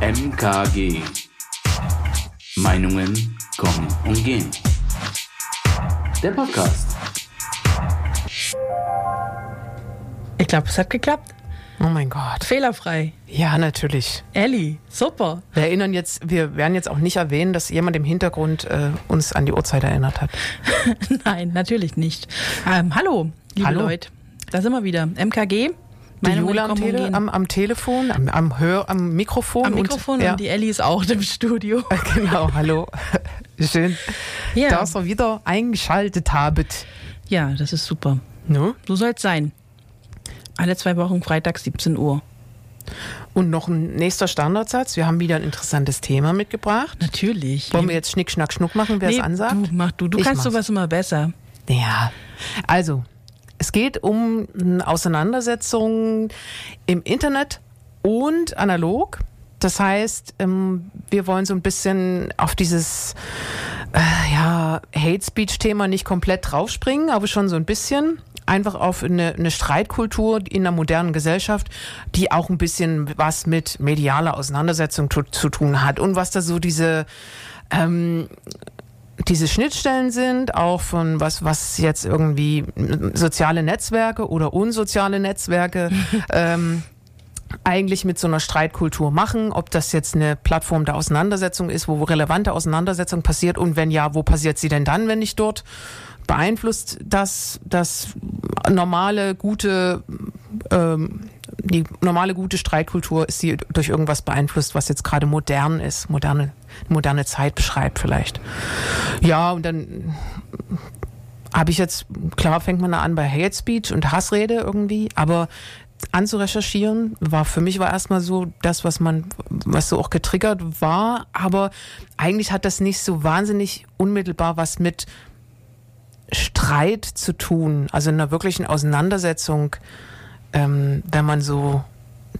MKG. Meinungen kommen und gehen. Der Podcast. Ich glaube, es hat geklappt. Oh mein Gott. Fehlerfrei. Ja, natürlich. Ellie, super. Wir erinnern jetzt, wir werden jetzt auch nicht erwähnen, dass jemand im Hintergrund äh, uns an die Uhrzeit erinnert hat. Nein, natürlich nicht. Ähm, hallo, liebe Hallo. Leute. Da sind wir wieder. MKG. Die Jula am, Tele, am, am Telefon, am, am, Hör, am Mikrofon. Am Mikrofon und, ja, und die Ellie ist auch im Studio. Genau, hallo. Schön, Ja. dass ihr wieder eingeschaltet habt. Ja, das ist super. Ne? So soll es sein. Alle zwei Wochen Freitag 17 Uhr. Und noch ein nächster Standardsatz. Wir haben wieder ein interessantes Thema mitgebracht. Natürlich. Wollen wir jetzt Schnick, Schnack, Schnuck machen, wer es Nee, ansagt? Du, mach du. Du Ich kannst mach's. sowas immer besser. Ja, also es geht um eine Auseinandersetzung im Internet und analog. Das heißt, ähm, wir wollen so ein bisschen auf dieses äh, ja, Hate Speech-Thema nicht komplett draufspringen, aber schon so ein bisschen. Einfach auf eine, eine Streitkultur in der modernen Gesellschaft, die auch ein bisschen was mit medialer Auseinandersetzung zu, zu tun hat. Und was da so diese ähm, diese Schnittstellen sind, auch von was, was jetzt irgendwie soziale Netzwerke oder unsoziale Netzwerke ähm, eigentlich mit so einer Streitkultur machen, ob das jetzt eine Plattform der Auseinandersetzung ist, wo relevante Auseinandersetzung passiert und wenn ja, wo passiert sie denn dann, wenn nicht dort? Beeinflusst das das normale, gute, ähm, die normale, gute Streitkultur, ist sie durch irgendwas beeinflusst, was jetzt gerade modern ist, moderne, moderne Zeit beschreibt vielleicht. Ja, und dann habe ich jetzt, klar fängt man da an bei Hate Speech und Hassrede irgendwie, aber anzurecherchieren war für mich war erstmal so das, was man, was so auch getriggert war, aber eigentlich hat das nicht so wahnsinnig unmittelbar was mit Streit zu tun, also in einer wirklichen Auseinandersetzung, ähm, wenn man so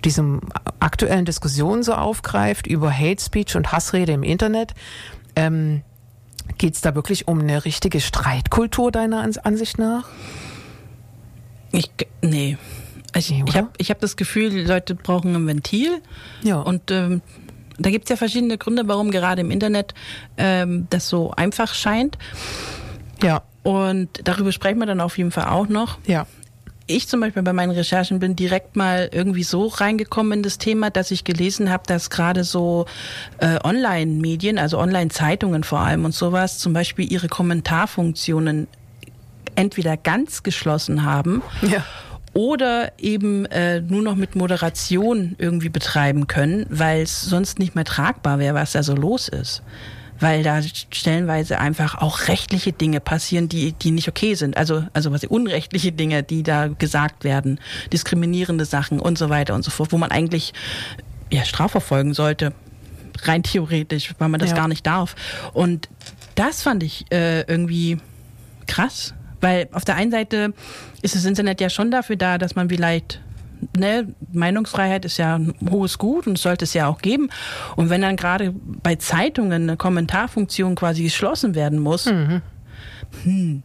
diese aktuellen Diskussionen so aufgreift über Hate Speech und Hassrede im Internet, ähm, geht es da wirklich um eine richtige Streitkultur deiner Ans- Ansicht nach? Ich, nee. Ich, Nee, ich oder? habe ich hab das Gefühl, die Leute brauchen ein Ventil. Ja. Und ähm, da gibt es ja verschiedene Gründe, warum gerade im Internet ähm, das so einfach scheint. ja, Und darüber sprechen wir dann auf jeden Fall auch noch. ja. Ich zum Beispiel bei meinen Recherchen bin direkt mal irgendwie so reingekommen in das Thema, dass ich gelesen habe, dass gerade so äh, Online-Medien, also Online-Zeitungen vor allem und sowas, zum Beispiel ihre Kommentarfunktionen entweder ganz geschlossen haben Ja. oder eben äh, nur noch mit Moderation irgendwie betreiben können, weil es sonst nicht mehr tragbar wäre, was da so los ist. Weil da stellenweise einfach auch rechtliche Dinge passieren, die, die nicht okay sind. Also, also was unrechtliche Dinge, die da gesagt werden, diskriminierende Sachen und so weiter und so fort, wo man eigentlich ja, strafverfolgen sollte. Rein theoretisch, weil man das Ja. gar nicht darf. Und das fand ich äh, irgendwie krass, weil auf der einen Seite ist das Internet ja schon dafür da, dass man vielleicht Ne, Meinungsfreiheit ist ja ein hohes Gut und sollte es ja auch geben. Und wenn dann gerade bei Zeitungen eine Kommentarfunktion quasi geschlossen werden muss, hm,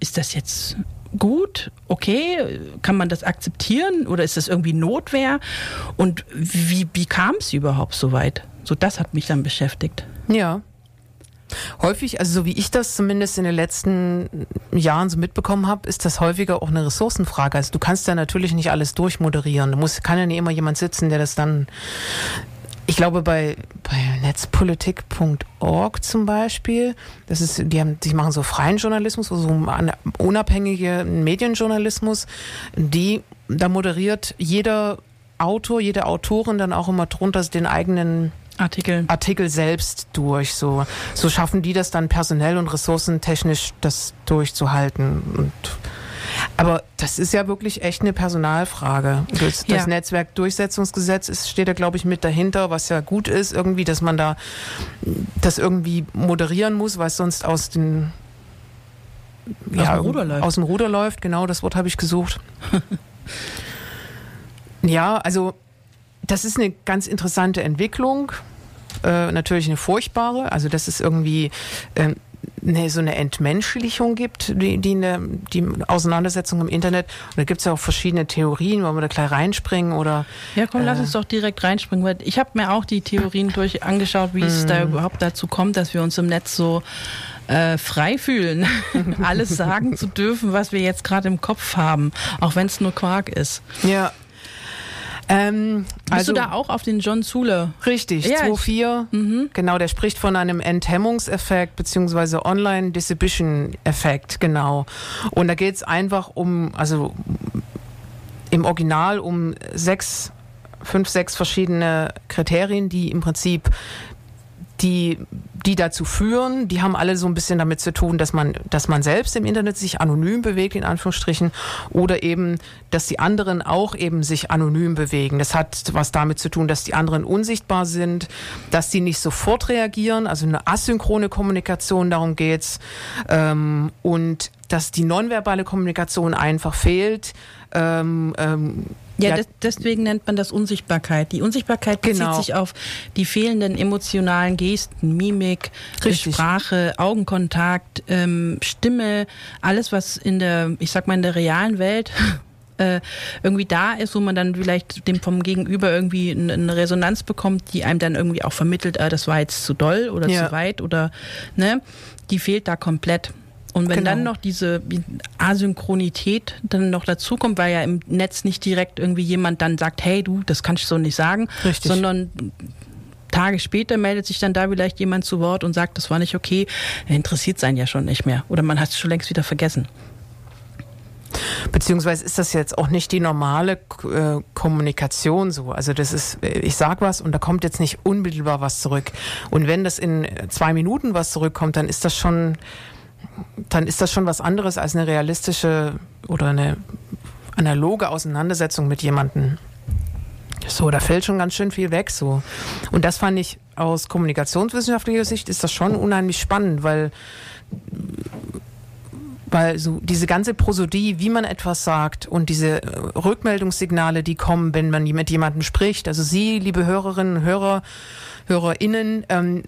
ist das jetzt gut? Okay, kann man das akzeptieren oder ist das irgendwie Notwehr? Und wie, wie kam es überhaupt so weit? So, das hat mich dann beschäftigt. Ja. Häufig, also so wie ich das zumindest in den letzten Jahren so mitbekommen habe, ist das häufiger auch eine Ressourcenfrage. Also du kannst ja natürlich nicht alles durchmoderieren. Du musst, kann ja nicht immer jemand sitzen, der das dann. Ich glaube bei, bei netzpolitik.org zum Beispiel, das ist, die haben, die machen so freien Journalismus, also unabhängige Medienjournalismus, die, da moderiert jeder Autor, jede Autorin dann auch immer drunter den eigenen Artikel. Artikel selbst durch. So, so schaffen die das dann personell und ressourcentechnisch, das durchzuhalten. Und, aber das ist ja wirklich echt eine Personalfrage. Das, Ja. das Netzwerkdurchsetzungsgesetz ist, steht da, glaube ich, mit dahinter, was ja gut ist, irgendwie, dass man da das irgendwie moderieren muss, weil es sonst aus den Aus dem Ruder läuft. Aus dem Ruder läuft, genau, das Wort habe ich gesucht. ja, also das ist eine ganz interessante Entwicklung. Äh, natürlich eine furchtbare. Also das ist irgendwie, ähm, ne, so eine Entmenschlichung gibt, die, die, eine, die Auseinandersetzung im Internet. Und da gibt es ja auch verschiedene Theorien, wollen wir da gleich reinspringen oder. Ja, komm, äh, lass uns doch direkt reinspringen, weil ich habe mir auch die Theorien durch angeschaut, wie es da mhm. überhaupt dazu kommt, dass wir uns im Netz so äh, frei fühlen, alles sagen zu dürfen, was wir jetzt gerade im Kopf haben, auch wenn es nur Quark ist. Ja, ähm, Bist also, du da auch auf den John Zule? Richtig, ja, 2.4. Mhm. Genau, der spricht von einem Enthemmungseffekt beziehungsweise Online-Distribution-Effekt, genau. Und da geht es einfach um, also im Original um sechs, fünf, sechs verschiedene Kriterien, die im Prinzip die, die dazu führen, die haben alle so ein bisschen damit zu tun, dass man, dass man selbst im Internet sich anonym bewegt, in Anführungsstrichen, oder eben, dass die anderen auch eben sich anonym bewegen. Das hat was damit zu tun, dass die anderen unsichtbar sind, dass die nicht sofort reagieren, also eine asynchrone Kommunikation, darum geht's, ähm, und dass die nonverbale Kommunikation einfach fehlt. Ähm, ähm, ja, ja. deswegen nennt man das Unsichtbarkeit. Die Unsichtbarkeit bezieht genau. sich auf die fehlenden emotionalen Gesten, Mimik, Richtig. Sprache, Augenkontakt, ähm, Stimme, alles, was in der, ich sag mal, in der realen Welt äh, irgendwie da ist, wo man dann vielleicht dem vom Gegenüber irgendwie eine Resonanz bekommt, die einem dann irgendwie auch vermittelt, äh, das war jetzt zu doll oder ja. zu weit oder ne, die fehlt da komplett. Und wenn genau. dann noch diese Asynchronität dann noch dazukommt, weil ja im Netz nicht direkt irgendwie jemand dann sagt, hey du, das kannst du so nicht sagen, Richtig. sondern Tage später meldet sich dann da vielleicht jemand zu Wort und sagt, das war nicht okay, interessiert sein ja schon nicht mehr. Oder man hat es schon längst wieder vergessen. Beziehungsweise ist das jetzt auch nicht die normale äh, Kommunikation so. Also das ist, ich sag was und da kommt jetzt nicht unmittelbar was zurück. Und wenn das in zwei Minuten was zurückkommt, dann ist das schon dann ist das schon was anderes als eine realistische oder eine analoge Auseinandersetzung mit jemandem. So, da fällt schon ganz schön viel weg so. Und das fand ich aus kommunikationswissenschaftlicher Sicht ist das schon unheimlich spannend, weil weil so diese ganze Prosodie, wie man etwas sagt und diese Rückmeldungssignale, die kommen, wenn man mit jemandem spricht. Also Sie, liebe Hörerinnen und Hörer, HörerInnen, ähm,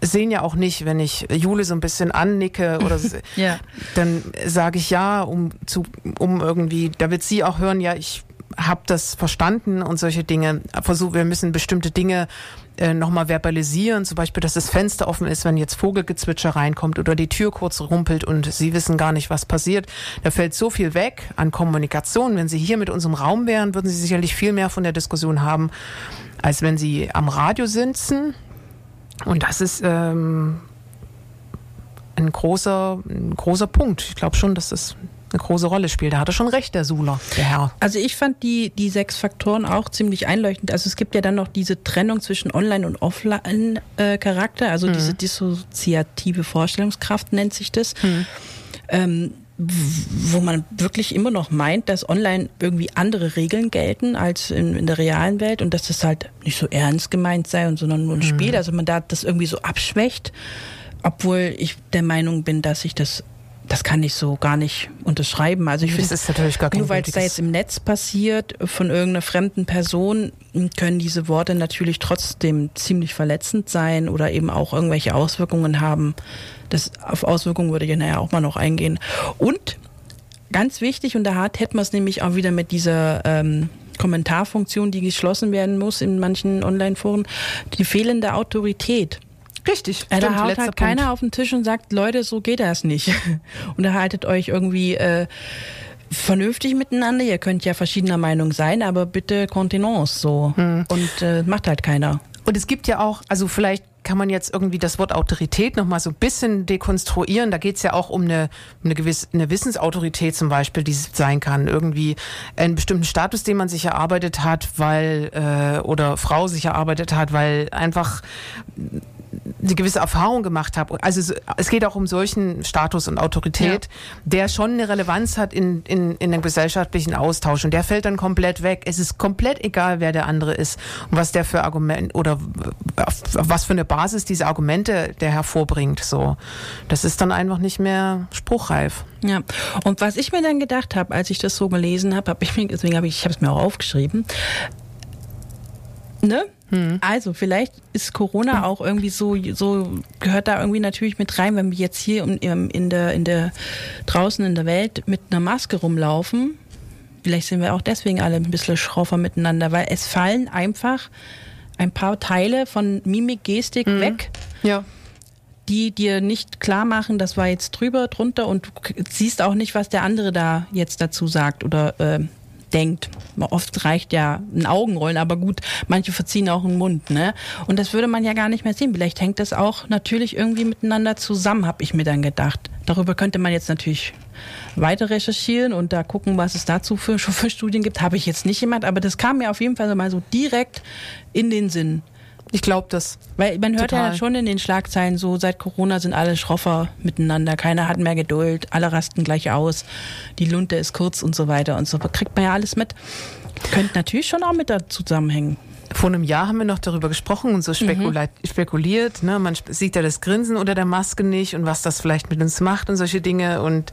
sehen ja auch nicht, wenn ich Jule so ein bisschen annicke oder ja. dann sage ich ja, um zu, um irgendwie, da wird sie auch hören, ja, ich habe das verstanden und solche Dinge. Versuch, wir müssen bestimmte Dinge äh, nochmal verbalisieren, zum Beispiel, dass das Fenster offen ist, wenn jetzt Vogelgezwitscher reinkommt oder die Tür kurz rumpelt und Sie wissen gar nicht, was passiert. Da fällt so viel weg an Kommunikation. Wenn Sie hier mit unserem Raum wären, würden Sie sicherlich viel mehr von der Diskussion haben, als wenn Sie am Radio sitzen und das ist ähm, ein, großer, ein großer Punkt. Ich glaube schon, dass das eine große Rolle spielt. Da hat er schon recht, der Suler, der Herr. Also ich fand die, die sechs Faktoren auch ziemlich einleuchtend. Also es gibt ja dann noch diese Trennung zwischen Online- und Offline-Charakter, also mhm. diese dissoziative Vorstellungskraft nennt sich das. Mhm. Ähm, wo man wirklich immer noch meint, dass online irgendwie andere Regeln gelten als in, in der realen Welt und dass das halt nicht so ernst gemeint sei, und sondern nur ein mhm. Spiel. Also man da das irgendwie so abschwächt, obwohl ich der Meinung bin, dass ich das das kann ich so gar nicht unterschreiben. Also ich finde, nur weil es da jetzt im Netz passiert von irgendeiner fremden Person, können diese Worte natürlich trotzdem ziemlich verletzend sein oder eben auch irgendwelche Auswirkungen haben. Das auf Auswirkungen würde ich nachher auch mal noch eingehen. Und ganz wichtig und da hat hätten wir es nämlich auch wieder mit dieser ähm, Kommentarfunktion, die geschlossen werden muss in manchen Online-Foren, die fehlende Autorität. Richtig. Äh, da haut halt keiner auf den Tisch und sagt, Leute, so geht das nicht. Und da haltet euch irgendwie äh, vernünftig miteinander. Ihr könnt ja verschiedener Meinung sein, aber bitte Kontenance so. Hm. Und äh, macht halt keiner. Und es gibt ja auch, also vielleicht kann man jetzt irgendwie das Wort Autorität nochmal so ein bisschen dekonstruieren. Da geht es ja auch um eine, eine gewisse eine Wissensautorität zum Beispiel, die es sein kann. Irgendwie einen bestimmten Status, den man sich erarbeitet hat, weil äh, oder Frau sich erarbeitet hat, weil einfach eine gewisse Erfahrung gemacht habe. Also es geht auch um solchen Status und Autorität, ja. der schon eine Relevanz hat in, in, in dem gesellschaftlichen Austausch. Und der fällt dann komplett weg. Es ist komplett egal, wer der andere ist und was der für Argument oder auf, auf was für eine Basis diese Argumente der hervorbringt. So, das ist dann einfach nicht mehr spruchreif. Ja, und was ich mir dann gedacht habe, als ich das so gelesen habe, habe ich mir, deswegen habe ich, ich habe es mir auch aufgeschrieben, Ne? Also vielleicht ist Corona auch irgendwie so, so gehört da irgendwie natürlich mit rein, wenn wir jetzt hier in, in der, in der draußen in der Welt mit einer Maske rumlaufen. Vielleicht sind wir auch deswegen alle ein bisschen schroffer miteinander, weil es fallen einfach ein paar Teile von Mimik, Gestik weg, Ja. die dir nicht klar machen, das war jetzt drüber, drunter und du siehst auch nicht, was der andere da jetzt dazu sagt oder äh, denkt. Oft reicht ja ein Augenrollen, aber gut, manche verziehen auch den Mund, ne? Und das würde man ja gar nicht mehr sehen. Vielleicht hängt das auch natürlich irgendwie miteinander zusammen, habe ich mir dann gedacht. Darüber könnte man jetzt natürlich weiter recherchieren und da gucken, was es dazu für, für Studien gibt. Habe ich jetzt nicht jemand, aber das kam mir auf jeden Fall mal so direkt in den Sinn. Ich glaube das. Weil man hört Total. ja schon in den Schlagzeilen so, seit Corona sind alle schroffer miteinander, keiner hat mehr Geduld, alle rasten gleich aus, die Lunte ist kurz und so weiter und so. Kriegt man ja alles mit. Könnte natürlich schon auch mit da zusammenhängen. Vor einem Jahr haben wir noch darüber gesprochen und so spekula spekuliert. Ne? Man sieht ja das Grinsen unter der Maske nicht und was das vielleicht mit uns macht und solche Dinge. Und,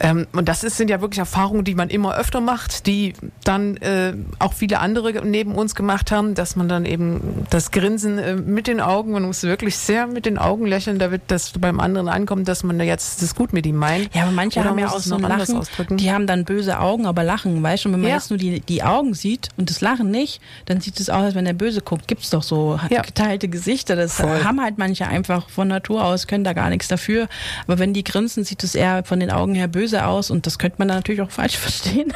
ähm, und das ist, sind ja wirklich Erfahrungen, die man immer öfter macht, die dann äh, auch viele andere neben uns gemacht haben, dass man dann eben das Grinsen äh, mit den Augen, man muss wirklich sehr mit den Augen lächeln, damit das beim anderen ankommt, dass man da jetzt das gut mit ihm meint. Ja, aber manche Oder haben ja auch so ein Lachen, ausdrücken? die haben dann böse Augen, aber lachen, weißt du? Und wenn man Ja. jetzt nur die, die Augen sieht und das Lachen nicht, dann sieht es aus, als wenn der böse guckt. Gibt's doch so Ja. geteilte Gesichter. Das Voll. haben halt manche einfach von Natur aus, können da gar nichts dafür. Aber wenn die grinsen, sieht es eher von den Augen her böse aus und das könnte man dann natürlich auch falsch verstehen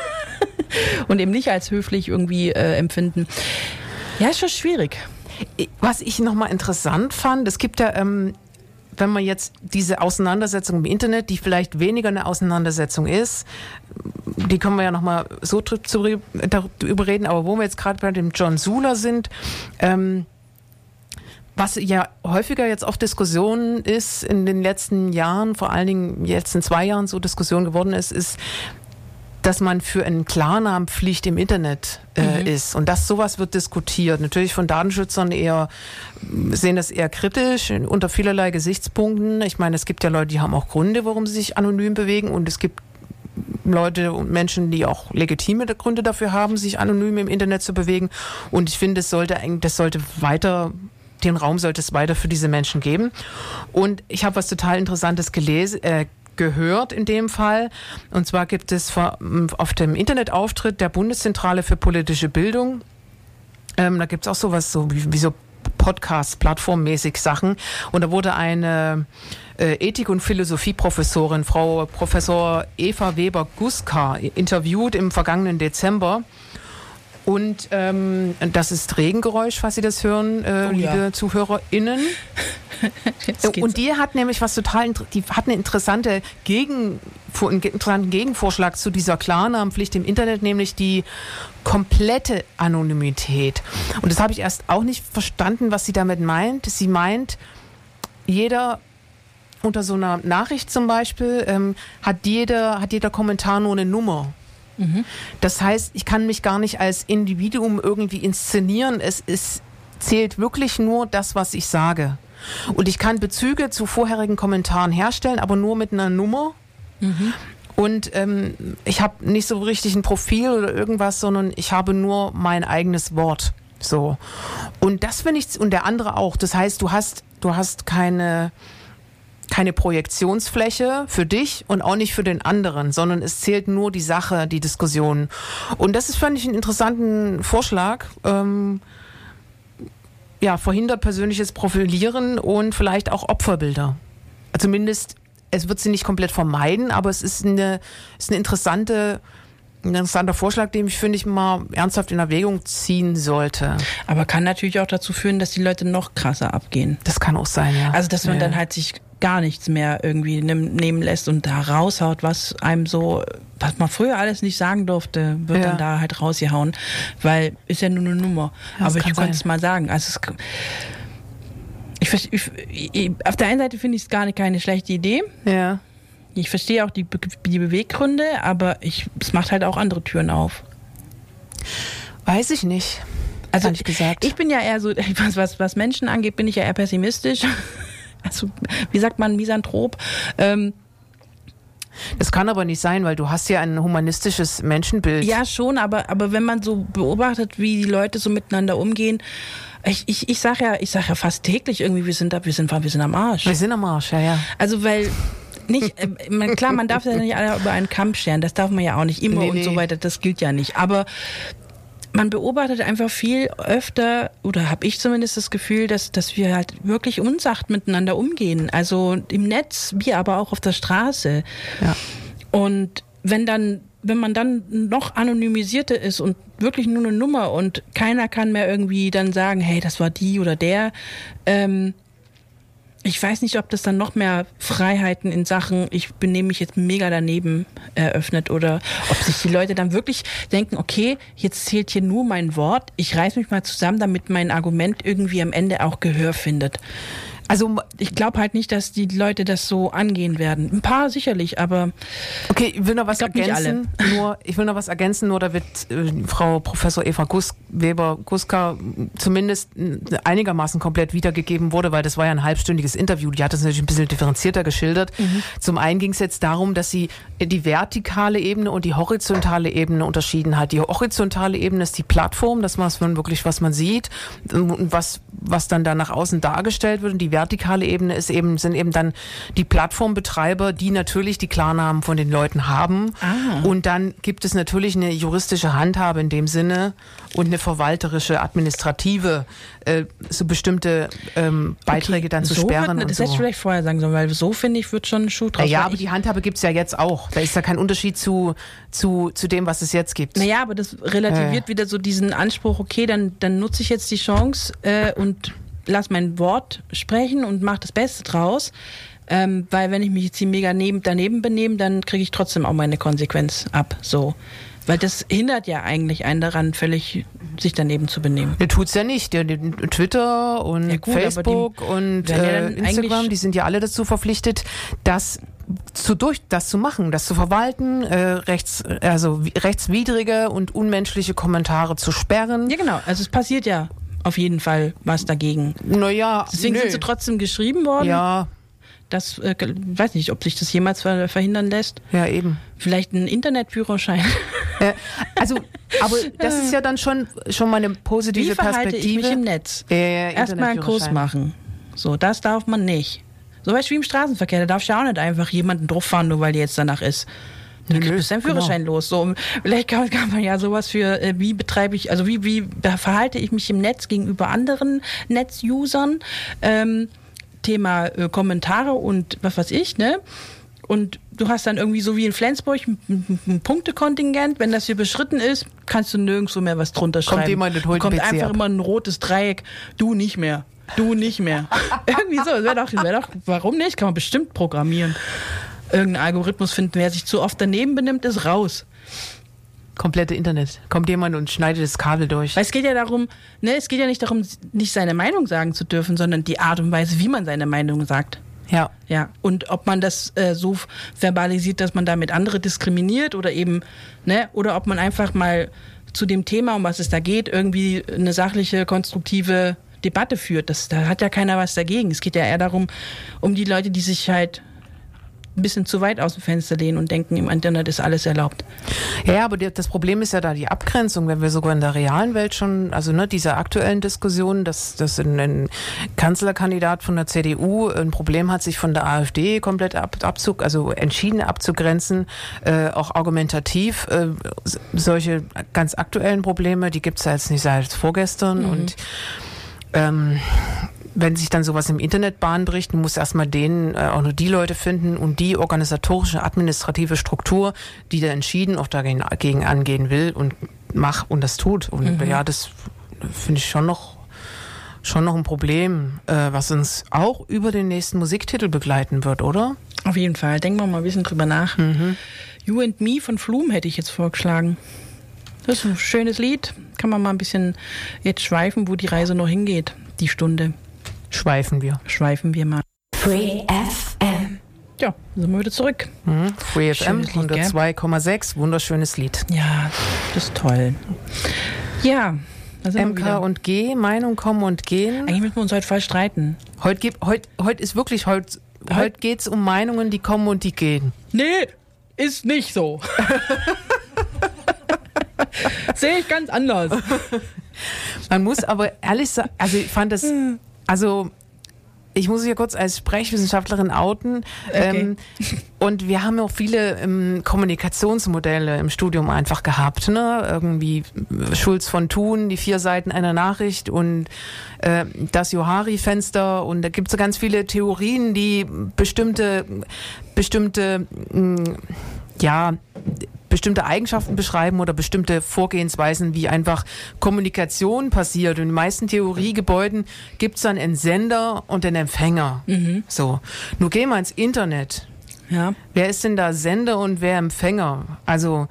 und eben nicht als höflich irgendwie äh, empfinden. Ja, ist schon schwierig. Was ich nochmal interessant fand, es gibt ja, ähm, wenn man jetzt diese Auseinandersetzung im Internet, die vielleicht weniger eine Auseinandersetzung ist, die können wir ja nochmal so darüber reden, aber wo wir jetzt gerade bei dem John Sula sind, ähm, was ja häufiger jetzt auch Diskussion ist in den letzten Jahren, vor allen Dingen in den letzten zwei Jahren so Diskussion geworden ist, ist, dass man für eine Klarnamenpflicht im Internet äh, ist. Und das sowas wird diskutiert. Natürlich von Datenschützern eher sehen das eher kritisch unter vielerlei Gesichtspunkten. Ich meine, es gibt ja Leute, die haben auch Gründe, warum sie sich anonym bewegen und es gibt Leute und Menschen, die auch legitime Gründe dafür haben, sich anonym im Internet zu bewegen. Und ich finde, es sollte das sollte weiter den Raum sollte es weiter für diese Menschen geben. Und ich habe was total Interessantes gelesen, äh, gehört in dem Fall. Und zwar gibt es auf dem Internetauftritt der Bundeszentrale für politische Bildung, ähm, da gibt es auch sowas, so wie, wie so Podcasts, plattformmäßig Sachen. Und da wurde eine äh, Ethik- und Philosophieprofessorin, Frau Professor Eva Weber-Guska, interviewt im vergangenen Dezember. Und ähm, das ist Regengeräusch, falls Sie das hören, äh, Oh ja. liebe ZuhörerInnen. Geht's. Und die hat nämlich was total, die hat eine interessante Gegen, einen interessanten Gegenvorschlag zu dieser Klarnamenpflicht im Internet, nämlich die komplette Anonymität. Und das habe ich erst auch nicht verstanden, was sie damit meint. Sie meint, jeder unter so einer Nachricht zum Beispiel ähm, hat jeder hat jeder Kommentar nur eine Nummer. Das heißt, ich kann mich gar nicht als Individuum irgendwie inszenieren. Es ist, zählt wirklich nur das, was ich sage. Und ich kann Bezüge zu vorherigen Kommentaren herstellen, aber nur mit einer Nummer. Und ähm, ich habe nicht so richtig ein Profil oder irgendwas, sondern ich habe nur mein eigenes Wort. So. Und das finde ich, und der andere auch. Das heißt, du hast, du hast keine, keine Projektionsfläche für dich und auch nicht für den anderen, sondern es zählt nur die Sache, die Diskussion. Und das ist, fand ich, einen interessanten Vorschlag. Ähm, ja, verhindert persönliches Profilieren und vielleicht auch Opferbilder. Zumindest, es wird sie nicht komplett vermeiden, aber es ist eine, ist eine interessante, ein interessanter Vorschlag, den ich, finde ich, mal ernsthaft in Erwägung ziehen sollte. Aber kann natürlich auch dazu führen, dass die Leute noch krasser abgehen. Das kann auch sein, ja. Also, dass man ja. dann halt sich gar nichts mehr irgendwie nehm, nehmen lässt und da raushaut, was einem so, was man früher alles nicht sagen durfte, wird Ja. dann da halt rausgehauen, weil ist ja nur eine Nummer. Ja, Aber ich kann könnte es mal sagen. Also es, ich, ich, ich, auf der einen Seite finde ich es gar nicht keine schlechte Idee. Ja. Ich verstehe auch die, Be- die Beweggründe, aber ich, es macht halt auch andere Türen auf. Weiß ich nicht. Also Ehrlich gesagt. ich bin ja eher so, was, was, was Menschen angeht, bin ich ja eher pessimistisch. Also, wie sagt man, Misanthrop. Ähm, Das kann aber nicht sein, weil du hast ja ein humanistisches Menschenbild. Ja, schon, aber, aber wenn man so beobachtet, wie die Leute so miteinander umgehen, ich, ich, ich sag ja, ich sag ja fast täglich irgendwie, wir sind da, wir sind, wir sind am Arsch. Wir sind am Arsch, ja, ja. Also weil nicht, äh, man, klar, man darf ja nicht alle über einen Kamm scheren, das darf man ja auch nicht immer Nee, und nee. so weiter, das gilt ja nicht. Aber man beobachtet einfach viel öfter, oder habe ich zumindest das Gefühl, dass, dass wir halt wirklich unsacht miteinander umgehen. Also im Netz, wie aber auch auf der Straße. ja. Und wenn dann, wenn man dann noch anonymisierter ist und wirklich nur eine Nummer und keiner kann mehr irgendwie dann sagen, hey, das war die oder der, ähm, ich weiß nicht, ob das dann noch mehr Freiheiten in Sachen, ich benehme mich jetzt mega daneben, eröffnet oder ob sich die Leute dann wirklich denken, okay, jetzt zählt hier nur mein Wort, ich reiß mich mal zusammen, damit mein Argument irgendwie am Ende auch Gehör findet. Also, Ich glaube halt nicht, dass die Leute das so angehen werden. Ein paar sicherlich, aber okay, ich will noch was glaub, ergänzen. Nur, ich will noch was ergänzen, nur da wird äh, Frau Professor Eva Gus, Weber Guska zumindest einigermaßen komplett wiedergegeben wurde, weil das war ja ein halbstündiges Interview. Die hat das natürlich ein bisschen differenzierter geschildert. Zum einen ging es jetzt darum, dass sie die vertikale Ebene und die horizontale Ebene unterschieden hat. Die horizontale Ebene ist die Plattform, das was man wirklich, was man sieht und was, was dann da nach außen dargestellt wird. Und die vertikale Ebene ist eben, sind eben dann die Plattformbetreiber, die natürlich die Klarnamen von den Leuten haben. Ah. Und dann gibt es natürlich eine juristische Handhabe in dem Sinne und eine verwalterische, administrative, äh, so bestimmte ähm, Beiträge dann zu so sperren Wird, und das so. hätte ich vielleicht vorher sagen sollen, weil so finde ich, wird schon ein Schuh draus. Ja, aber die Handhabe gibt's ja jetzt auch. Da ist ja kein Unterschied zu, zu, zu dem, was es jetzt gibt. Naja, aber das relativiert wieder so diesen Anspruch, okay, dann, dann nutze ich jetzt die Chance äh, und lass mein Wort sprechen und mach das Beste draus. Ähm, weil wenn ich mich jetzt hier mega neben, daneben benehme, dann kriege ich trotzdem auch meine Konsequenz ab. So. Weil das hindert ja eigentlich einen daran, völlig sich daneben zu benehmen. Der tut's ja nicht. Der, der, Twitter und Ja gut, Facebook die und äh, Instagram, die sind ja alle dazu verpflichtet, das zu durch, das zu machen, das zu verwalten, äh, rechts, also wi- rechtswidrige und unmenschliche Kommentare zu sperren. Ja, genau. Also es passiert ja auf jeden Fall was dagegen. Naja, Deswegen nö. sind sie trotzdem geschrieben worden. ja, Das äh, weiß nicht, ob sich das jemals ver verhindern lässt. ja eben. Vielleicht ein Internetführerschein. Äh, also, aber das ist ja dann schon schon mal eine positive Wie verhalte ich Perspektive. mich im Netz? Äh, Erstmal einen Kurs machen. So, das darf man nicht. So was wie im Straßenverkehr, da darfst du ja auch nicht einfach jemanden drauf fahren, nur weil die jetzt danach ist. Dann Nö, kriegst du deinen genau. Führerschein los. So, vielleicht kann, kann man ja sowas für, äh, wie betreibe ich, also wie, wie verhalte ich mich im Netz gegenüber anderen Netzusern? Ähm, Thema äh, Kommentare und was weiß ich, ne? Und du hast dann irgendwie so wie in Flensburg ein, Punktekontingent. Wenn das hier beschritten ist, kannst du nirgendwo mehr was drunter schreiben. jemand und holt Kommt PC einfach ab. immer ein rotes Dreieck. Du nicht mehr. Du nicht mehr. irgendwie so. Wäre doch, wär doch, warum nicht? Kann man bestimmt programmieren. Irgendeinen Algorithmus finden. Wer sich zu oft daneben benimmt, ist raus. Komplette Internet. Kommt jemand und schneidet das Kabel durch. Weil es geht ja darum, ne, es geht ja nicht darum, nicht seine Meinung sagen zu dürfen, sondern die Art und Weise, wie man seine Meinung sagt. Ja. Ja, und ob man das äh, so verbalisiert, dass man damit andere diskriminiert oder eben, ne, oder ob man einfach mal zu dem Thema, um was es da geht, irgendwie eine sachliche, konstruktive Debatte führt. Das, da hat ja keiner was dagegen. Es geht ja eher darum, um die Leute, die sich halt ein bisschen zu weit aus dem Fenster lehnen und denken, im Internet ist alles erlaubt. Ja, aber das Problem ist ja da die Abgrenzung, wenn wir sogar in der realen Welt schon, also ne, diese aktuellen Diskussionen, dass, dass ein, ein Kanzlerkandidat von der CDU ein Problem hat, sich von der AfD komplett ab, abzug, also entschieden abzugrenzen, äh, auch argumentativ. Äh, solche ganz aktuellen Probleme, die gibt's ja jetzt nicht seit vorgestern und ähm, wenn sich dann sowas im Internet Bahn bricht, muss erstmal denen äh, auch nur die Leute finden und die organisatorische, administrative Struktur, die da entschieden auch dagegen, dagegen angehen will und macht und das tut. Und ja, das finde ich schon noch schon noch ein Problem, äh, was uns auch über den nächsten Musiktitel begleiten wird, oder? Auf jeden Fall. Denken wir mal ein bisschen drüber nach. You and Me von Flum hätte ich jetzt vorgeschlagen. Das ist ein schönes Lied. Kann man mal ein bisschen jetzt schweifen, wo die Reise noch hingeht. Die Stunde. Schweifen wir. Schweifen wir mal. Free FM. Ja, sind wir wieder zurück. Mhm. Free FM Schönes Lied, gell? 102,6, wunderschönes Lied. Ja, das ist toll. Ja, MK und G, Meinung kommen und gehen. Eigentlich müssen wir uns heute voll streiten. Heute, gibt, heute, heute ist wirklich, heute, heute geht's um Meinungen, die kommen und die gehen. Nee, ist nicht so. Sehe ich ganz anders. Man muss aber ehrlich sagen, also ich fand das, also ich muss hier kurz als Sprechwissenschaftlerin outen. Ähm, und wir haben auch viele ähm, Kommunikationsmodelle im Studium einfach gehabt. Ne? Irgendwie Schulz von Thun, die vier Seiten einer Nachricht und äh, das Johari-Fenster. Und da gibt es so ganz viele Theorien, die bestimmte, bestimmte, mh, ja, bestimmte Eigenschaften beschreiben oder bestimmte Vorgehensweisen, wie einfach Kommunikation passiert. Und in den meisten Theoriegebäuden gibt es dann einen Sender und einen Empfänger. So. Nun gehen wir ins Internet. Ja. Wer ist denn da Sender und wer Empfänger? Also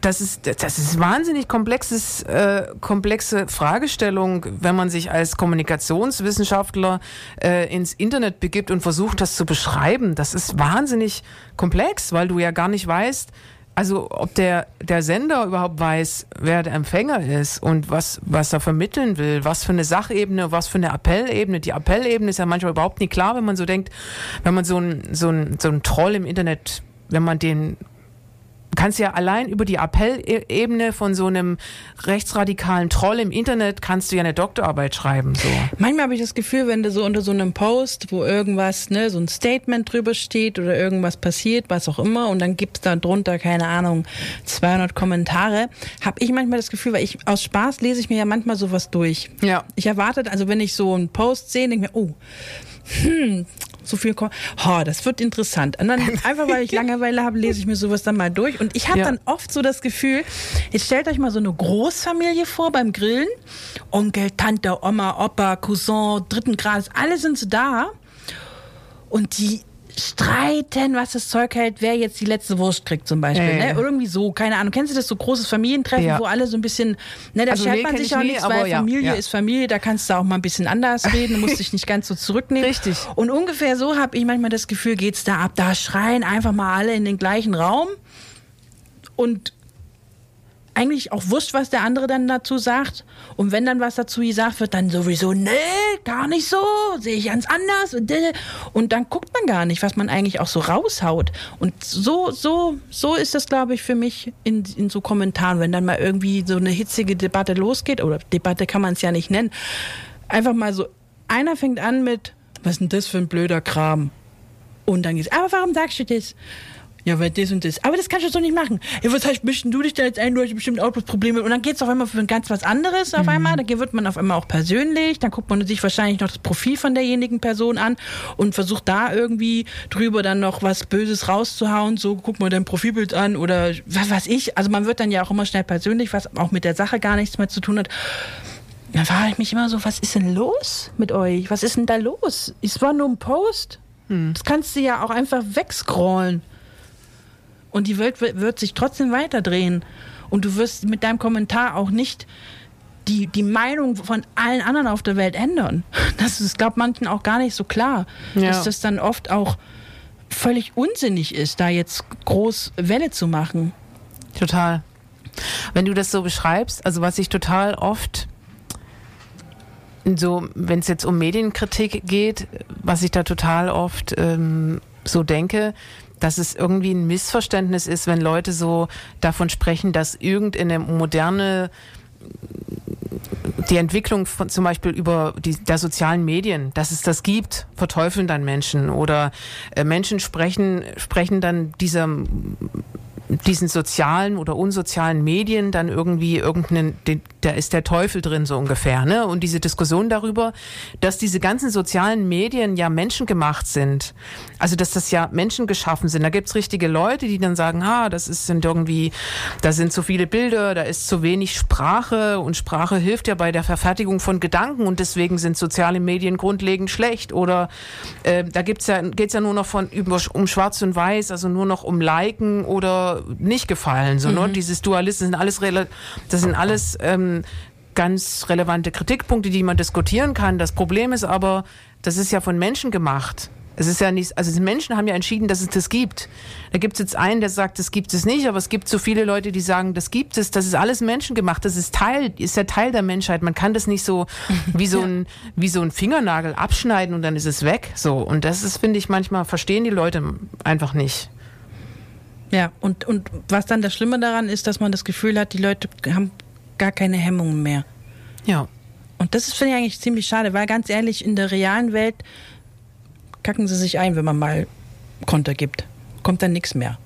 das ist das ist wahnsinnig komplexes äh, komplexe Fragestellung, wenn man sich als Kommunikationswissenschaftler äh, ins Internet begibt und versucht, das zu beschreiben. Das ist wahnsinnig komplex, weil du ja gar nicht weißt, also ob der der Sender überhaupt weiß, wer der Empfänger ist und was was er vermitteln will, was für eine Sachebene, was für eine Appellebene. Die Appellebene ist ja manchmal überhaupt nicht klar, wenn man so denkt, wenn man so ein so ein so ein Troll im Internet, wenn man den kannst ja allein über die Appellebene von so einem rechtsradikalen Troll im Internet kannst du ja eine Doktorarbeit schreiben. So. Manchmal habe ich das Gefühl, wenn du so unter so einem Post, wo irgendwas, ne, so ein Statement drüber steht oder irgendwas passiert, was auch immer, und dann gibt's da drunter, keine Ahnung, 200 Kommentare, habe ich manchmal das Gefühl, weil ich aus Spaß lese ich mir ja manchmal sowas durch. Ja. Ich erwartet, also wenn ich so einen Post sehe, denke ich mir, oh, hm, so viel, Kom oh, das wird interessant. Und dann einfach, weil ich Langeweile habe, lese ich mir sowas dann mal durch. Und ich habe Ja. dann oft so das Gefühl, jetzt stellt euch mal so eine Großfamilie vor beim Grillen. Onkel, Tante, Oma, Opa, Cousin, dritten Grades, alle sind so da. Und die streiten, was das Zeug hält, wer jetzt die letzte Wurst kriegt zum Beispiel. Ja, ne? Irgendwie so, keine Ahnung. Kennst du das so großes Familientreffen, Ja. wo alle so ein bisschen, ne, da Also, schert nee, man sich ich auch nie, nichts, aber weil ja, Familie ja. ist Familie, da kannst du auch mal ein bisschen anders reden, du musst dich nicht ganz so zurücknehmen. Richtig. Und ungefähr so habe ich manchmal das Gefühl, geht's da ab. Da schreien einfach mal alle in den gleichen Raum und eigentlich auch wurscht, was der andere dann dazu sagt. Und wenn dann was dazu gesagt wird, dann sowieso, nee, gar nicht so, sehe ich ganz anders. Und, und dann guckt man gar nicht, was man eigentlich auch so raushaut. Und so, so, so ist das, glaube ich, für mich in, in so Kommentaren, wenn dann mal irgendwie so eine hitzige Debatte losgeht, oder Debatte kann man es ja nicht nennen, einfach mal so, einer fängt an mit, was ist denn das für ein blöder Kram? Und dann geht's, aber warum sagst du das? Ja, weil das und das. Aber das kannst du so nicht machen. Ja, was heißt, mischen du dich da jetzt ein, du hast bestimmt auch Probleme. Und dann geht's auf einmal für ein ganz was anderes auf einmal. Da wird man auf einmal auch persönlich. Dann guckt man sich wahrscheinlich noch das Profil von derjenigen Person an und versucht da irgendwie drüber dann noch was Böses rauszuhauen. So, guck mal dein Profilbild an oder was weiß ich. Also man wird dann ja auch immer schnell persönlich, was auch mit der Sache gar nichts mehr zu tun hat. Dann frage ich mich immer so, was ist denn los mit euch? Was ist denn da los? Es war nur ein Post. Das kannst du ja auch einfach wegscrollen. Und die Welt wird, sich trotzdem weiterdrehen. Und du wirst mit deinem Kommentar auch nicht die, die Meinung von allen anderen auf der Welt ändern. Das ist, glaube manchen auch gar nicht so klar. Ja. Dass das dann oft auch völlig unsinnig ist, da jetzt groß Welle zu machen. Total. Wenn du das so beschreibst, also was ich total oft so, wenn es jetzt um Medienkritik geht, was ich da total oft ähm, so denke, dass es irgendwie ein Missverständnis ist, wenn Leute so davon sprechen, dass irgendeine moderne die Entwicklung von zum Beispiel über die der sozialen Medien, dass es das gibt, verteufeln dann Menschen oder äh, Menschen sprechen sprechen dann dieser diesen sozialen oder unsozialen Medien dann irgendwie irgendeinen, den, da ist der Teufel drin so ungefähr, ne? Und diese Diskussion darüber, dass diese ganzen sozialen Medien ja menschengemacht sind, also dass das ja Menschen geschaffen sind. Da gibt's richtige Leute, die dann sagen, ah, das ist, sind irgendwie, da sind zu viele Bilder, da ist zu wenig Sprache und Sprache hilft ja bei der Verfertigung von Gedanken und deswegen sind soziale Medien grundlegend schlecht. Oder äh, da gibt's ja, geht's ja nur noch von über, um Schwarz und Weiß, also nur noch um Liken oder nicht gefallen. So, ne? Dieses Dualismus sind alles das sind alles ähm, ganz relevante Kritikpunkte, die man diskutieren kann. Das Problem ist aber, das ist ja von Menschen gemacht. Es ist ja nicht, also die Menschen haben ja entschieden, dass es das gibt. Da gibt es jetzt einen, der sagt, das gibt es nicht, aber es gibt so viele Leute, die sagen, das gibt es, das ist alles menschengemacht, das ist Teil, ist ja Teil der Menschheit. Man kann das nicht so wie so ein, wie so ein Fingernagel abschneiden und dann ist es weg. So. Und das ist, finde ich, manchmal verstehen die Leute einfach nicht. Ja, und, und was dann das Schlimme daran ist, dass man das Gefühl hat, die Leute haben gar keine Hemmungen mehr. Ja. Und das ist, finde ich eigentlich ziemlich schade, weil ganz ehrlich, in der realen Welt kacken sie sich ein, wenn man mal Konter gibt. Kommt dann nichts mehr.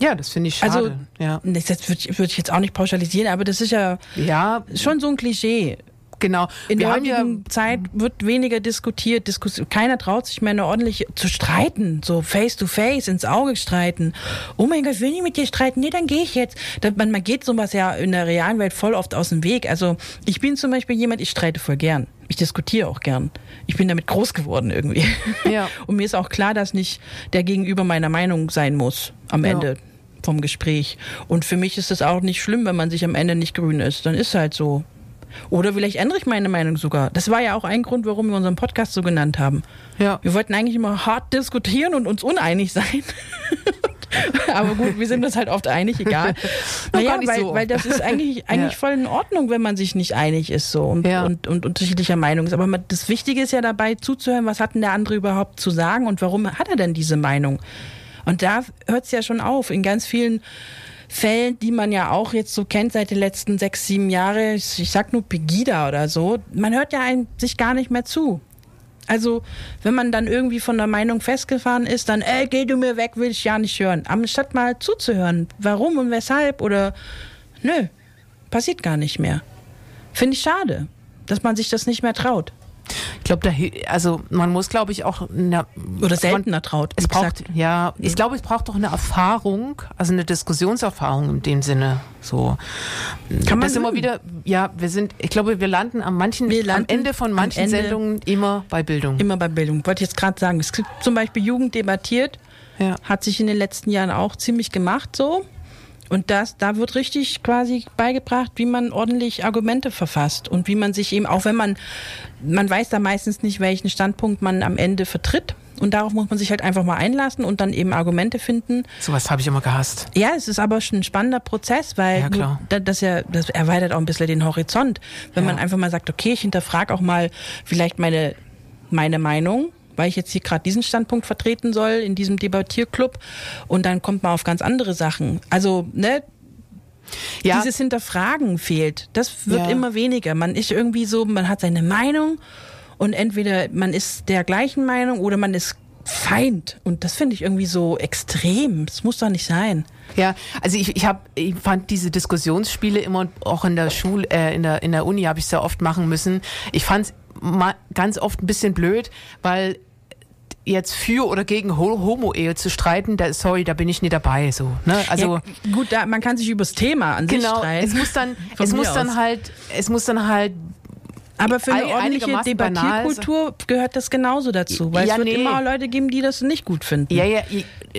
Ja, das finde ich schade. Also, ja. das würde ich, würd ich jetzt auch nicht pauschalisieren, aber das ist ja ja, schon so ein Klischee. Genau. In Wir der haben ja heutigen Zeit wird weniger diskutiert. Diskus Keiner traut sich mehr eine ordentliche zu streiten, so face to face ins Auge streiten. Oh mein Gott, ich will nicht mit dir streiten. Nee, dann gehe ich jetzt. Man, man geht sowas ja in der realen Welt voll oft aus dem Weg. Also ich bin zum Beispiel jemand, ich streite voll gern. Ich diskutiere auch gern. Ich bin damit groß geworden irgendwie. Ja. Und mir ist auch klar, dass nicht der Gegenüber meiner Meinung sein muss am Ja. Ende vom Gespräch. Und für mich ist es auch nicht schlimm, wenn man sich am Ende nicht grün ist. Dann ist halt so. Oder vielleicht ändere ich meine Meinung sogar. Das war ja auch ein Grund, warum wir unseren Podcast so genannt haben. ja. Wir wollten eigentlich immer hart diskutieren und uns uneinig sein. Aber gut, wir sind uns halt oft einig, egal. Naja, weil, so weil das ist eigentlich, eigentlich Ja. voll in Ordnung, wenn man sich nicht einig ist so und, Ja. und, und unterschiedlicher Meinung ist. Aber das Wichtige ist ja dabei zuzuhören, was hat denn der andere überhaupt zu sagen und warum hat er denn diese Meinung? Und da hört es ja schon auf. In ganz vielen Fällen, die man ja auch jetzt so kennt seit den letzten sechs, sieben Jahren, ich sag nur Pegida oder so, man hört ja einem sich gar nicht mehr zu. Also, wenn man dann irgendwie von der Meinung festgefahren ist, dann, ey, geh du mir weg, will ich ja nicht hören. Anstatt mal zuzuhören, warum und weshalb oder, nö, passiert gar nicht mehr. Finde ich schade, dass man sich das nicht mehr traut. Ich glaube, da, also man muss, glaube ich, auch eine, Oder seltener traut. Es braucht, gesagt. ja, ich glaube, es braucht doch eine Erfahrung, also eine Diskussionserfahrung in dem Sinne. So. Kann man das immer wieder, ja, wir sind, ich glaube, wir landen am manchen, landen am Ende von manchen Ende Sendungen immer bei Bildung. Immer bei Bildung. Wollte ich jetzt gerade sagen. Es gibt zum Beispiel Jugend debattiert, Ja. hat sich in den letzten Jahren auch ziemlich gemacht so. Und das, da wird richtig quasi beigebracht, wie man ordentlich Argumente verfasst und wie man sich eben, auch wenn man, man weiß da meistens nicht, welchen Standpunkt man am Ende vertritt. Und darauf muss man sich halt einfach mal einlassen und dann eben Argumente finden. Sowas habe ich immer gehasst. Ja, es ist aber schon ein spannender Prozess, weil Ja, klar. das, ja, das erweitert auch ein bisschen den Horizont. Wenn Ja. man einfach mal sagt, okay, ich hinterfrage auch mal vielleicht meine, meine Meinung, weil ich jetzt hier gerade diesen Standpunkt vertreten soll in diesem Debattierclub und dann kommt man auf ganz andere Sachen. Also, ne, Ja, dieses Hinterfragen fehlt. Das wird Ja. immer weniger. Man ist irgendwie so, man hat seine Meinung und entweder man ist der gleichen Meinung oder man ist Feind. Und das finde ich irgendwie so extrem. Das muss doch nicht sein. Ja, also ich, ich, hab, ich fand diese Diskussionsspiele immer auch in der Schule, äh, in der in der Uni habe ich sehr oft machen müssen. Ich fand es ganz oft ein bisschen blöd, weil jetzt für oder gegen Ho- Homo-Ehe zu streiten, da sorry, da bin ich nie dabei. So, ne? Also ja, gut, da, man kann sich übers Thema an sich genau, streiten. es muss dann, es muss dann halt, es muss dann halt Aber für eine ein- ordentliche Debattierkultur gehört das genauso dazu. Weil Ja, es wird nee. immer auch Leute geben, die das nicht gut finden. Ja, ja,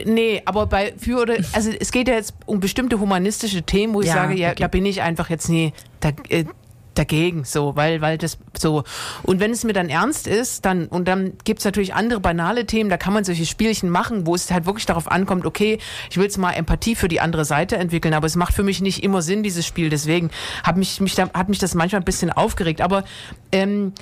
nee, aber bei für oder also es geht ja jetzt um bestimmte humanistische Themen, wo ich Ja, sage, ja, okay. da bin ich einfach jetzt nie da, äh, dagegen, so, weil weil das so und wenn es mir dann ernst ist, dann und dann gibt's natürlich andere banale Themen, da kann man solche Spielchen machen, wo es halt wirklich darauf ankommt, okay, ich will jetzt mal Empathie für die andere Seite entwickeln, aber es macht für mich nicht immer Sinn dieses Spiel, deswegen hat mich mich da, hat mich das manchmal ein bisschen aufgeregt, aber ähm,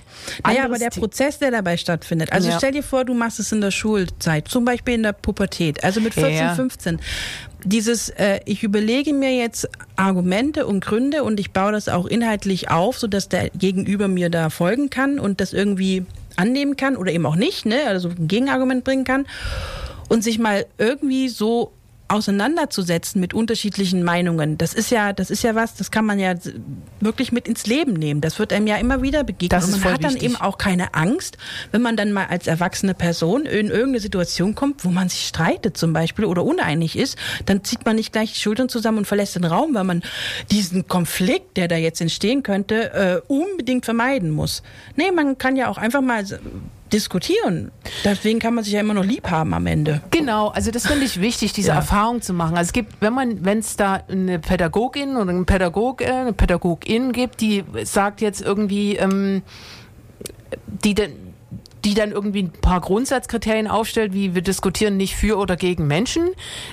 Naja, aber der Prozess, der dabei stattfindet. Also Ja. stell dir vor, du machst es in der Schulzeit, zum Beispiel in der Pubertät, also mit 14, Ja. 15. Dieses, äh, ich überlege mir jetzt Argumente und Gründe und ich baue das auch inhaltlich auf, sodass der Gegenüber mir da folgen kann und das irgendwie annehmen kann oder eben auch nicht, ne? also ein Gegenargument bringen kann und sich mal irgendwie so auseinanderzusetzen mit unterschiedlichen Meinungen. Das ist ja, das ist ja was, das kann man ja wirklich mit ins Leben nehmen. Das wird einem ja immer wieder begegnen. Das und man hat dann wichtig. eben auch keine Angst, wenn man dann mal als erwachsene Person in irgendeine Situation kommt, wo man sich streitet zum Beispiel oder uneinig ist, dann zieht man nicht gleich die Schultern zusammen und verlässt den Raum, weil man diesen Konflikt, der da jetzt entstehen könnte, äh, unbedingt vermeiden muss. Nee, man kann ja auch einfach mal diskutieren. Deswegen kann man sich ja immer noch lieb haben am Ende. Genau, also das finde ich wichtig, diese Ja. Erfahrung zu machen. Also es gibt, wenn man, wenn es da eine Pädagogin oder einen Pädagog, eine Pädagogin gibt, die sagt jetzt irgendwie, ähm, die dann die dann irgendwie ein paar Grundsatzkriterien aufstellt, wie wir diskutieren nicht für oder gegen Menschen,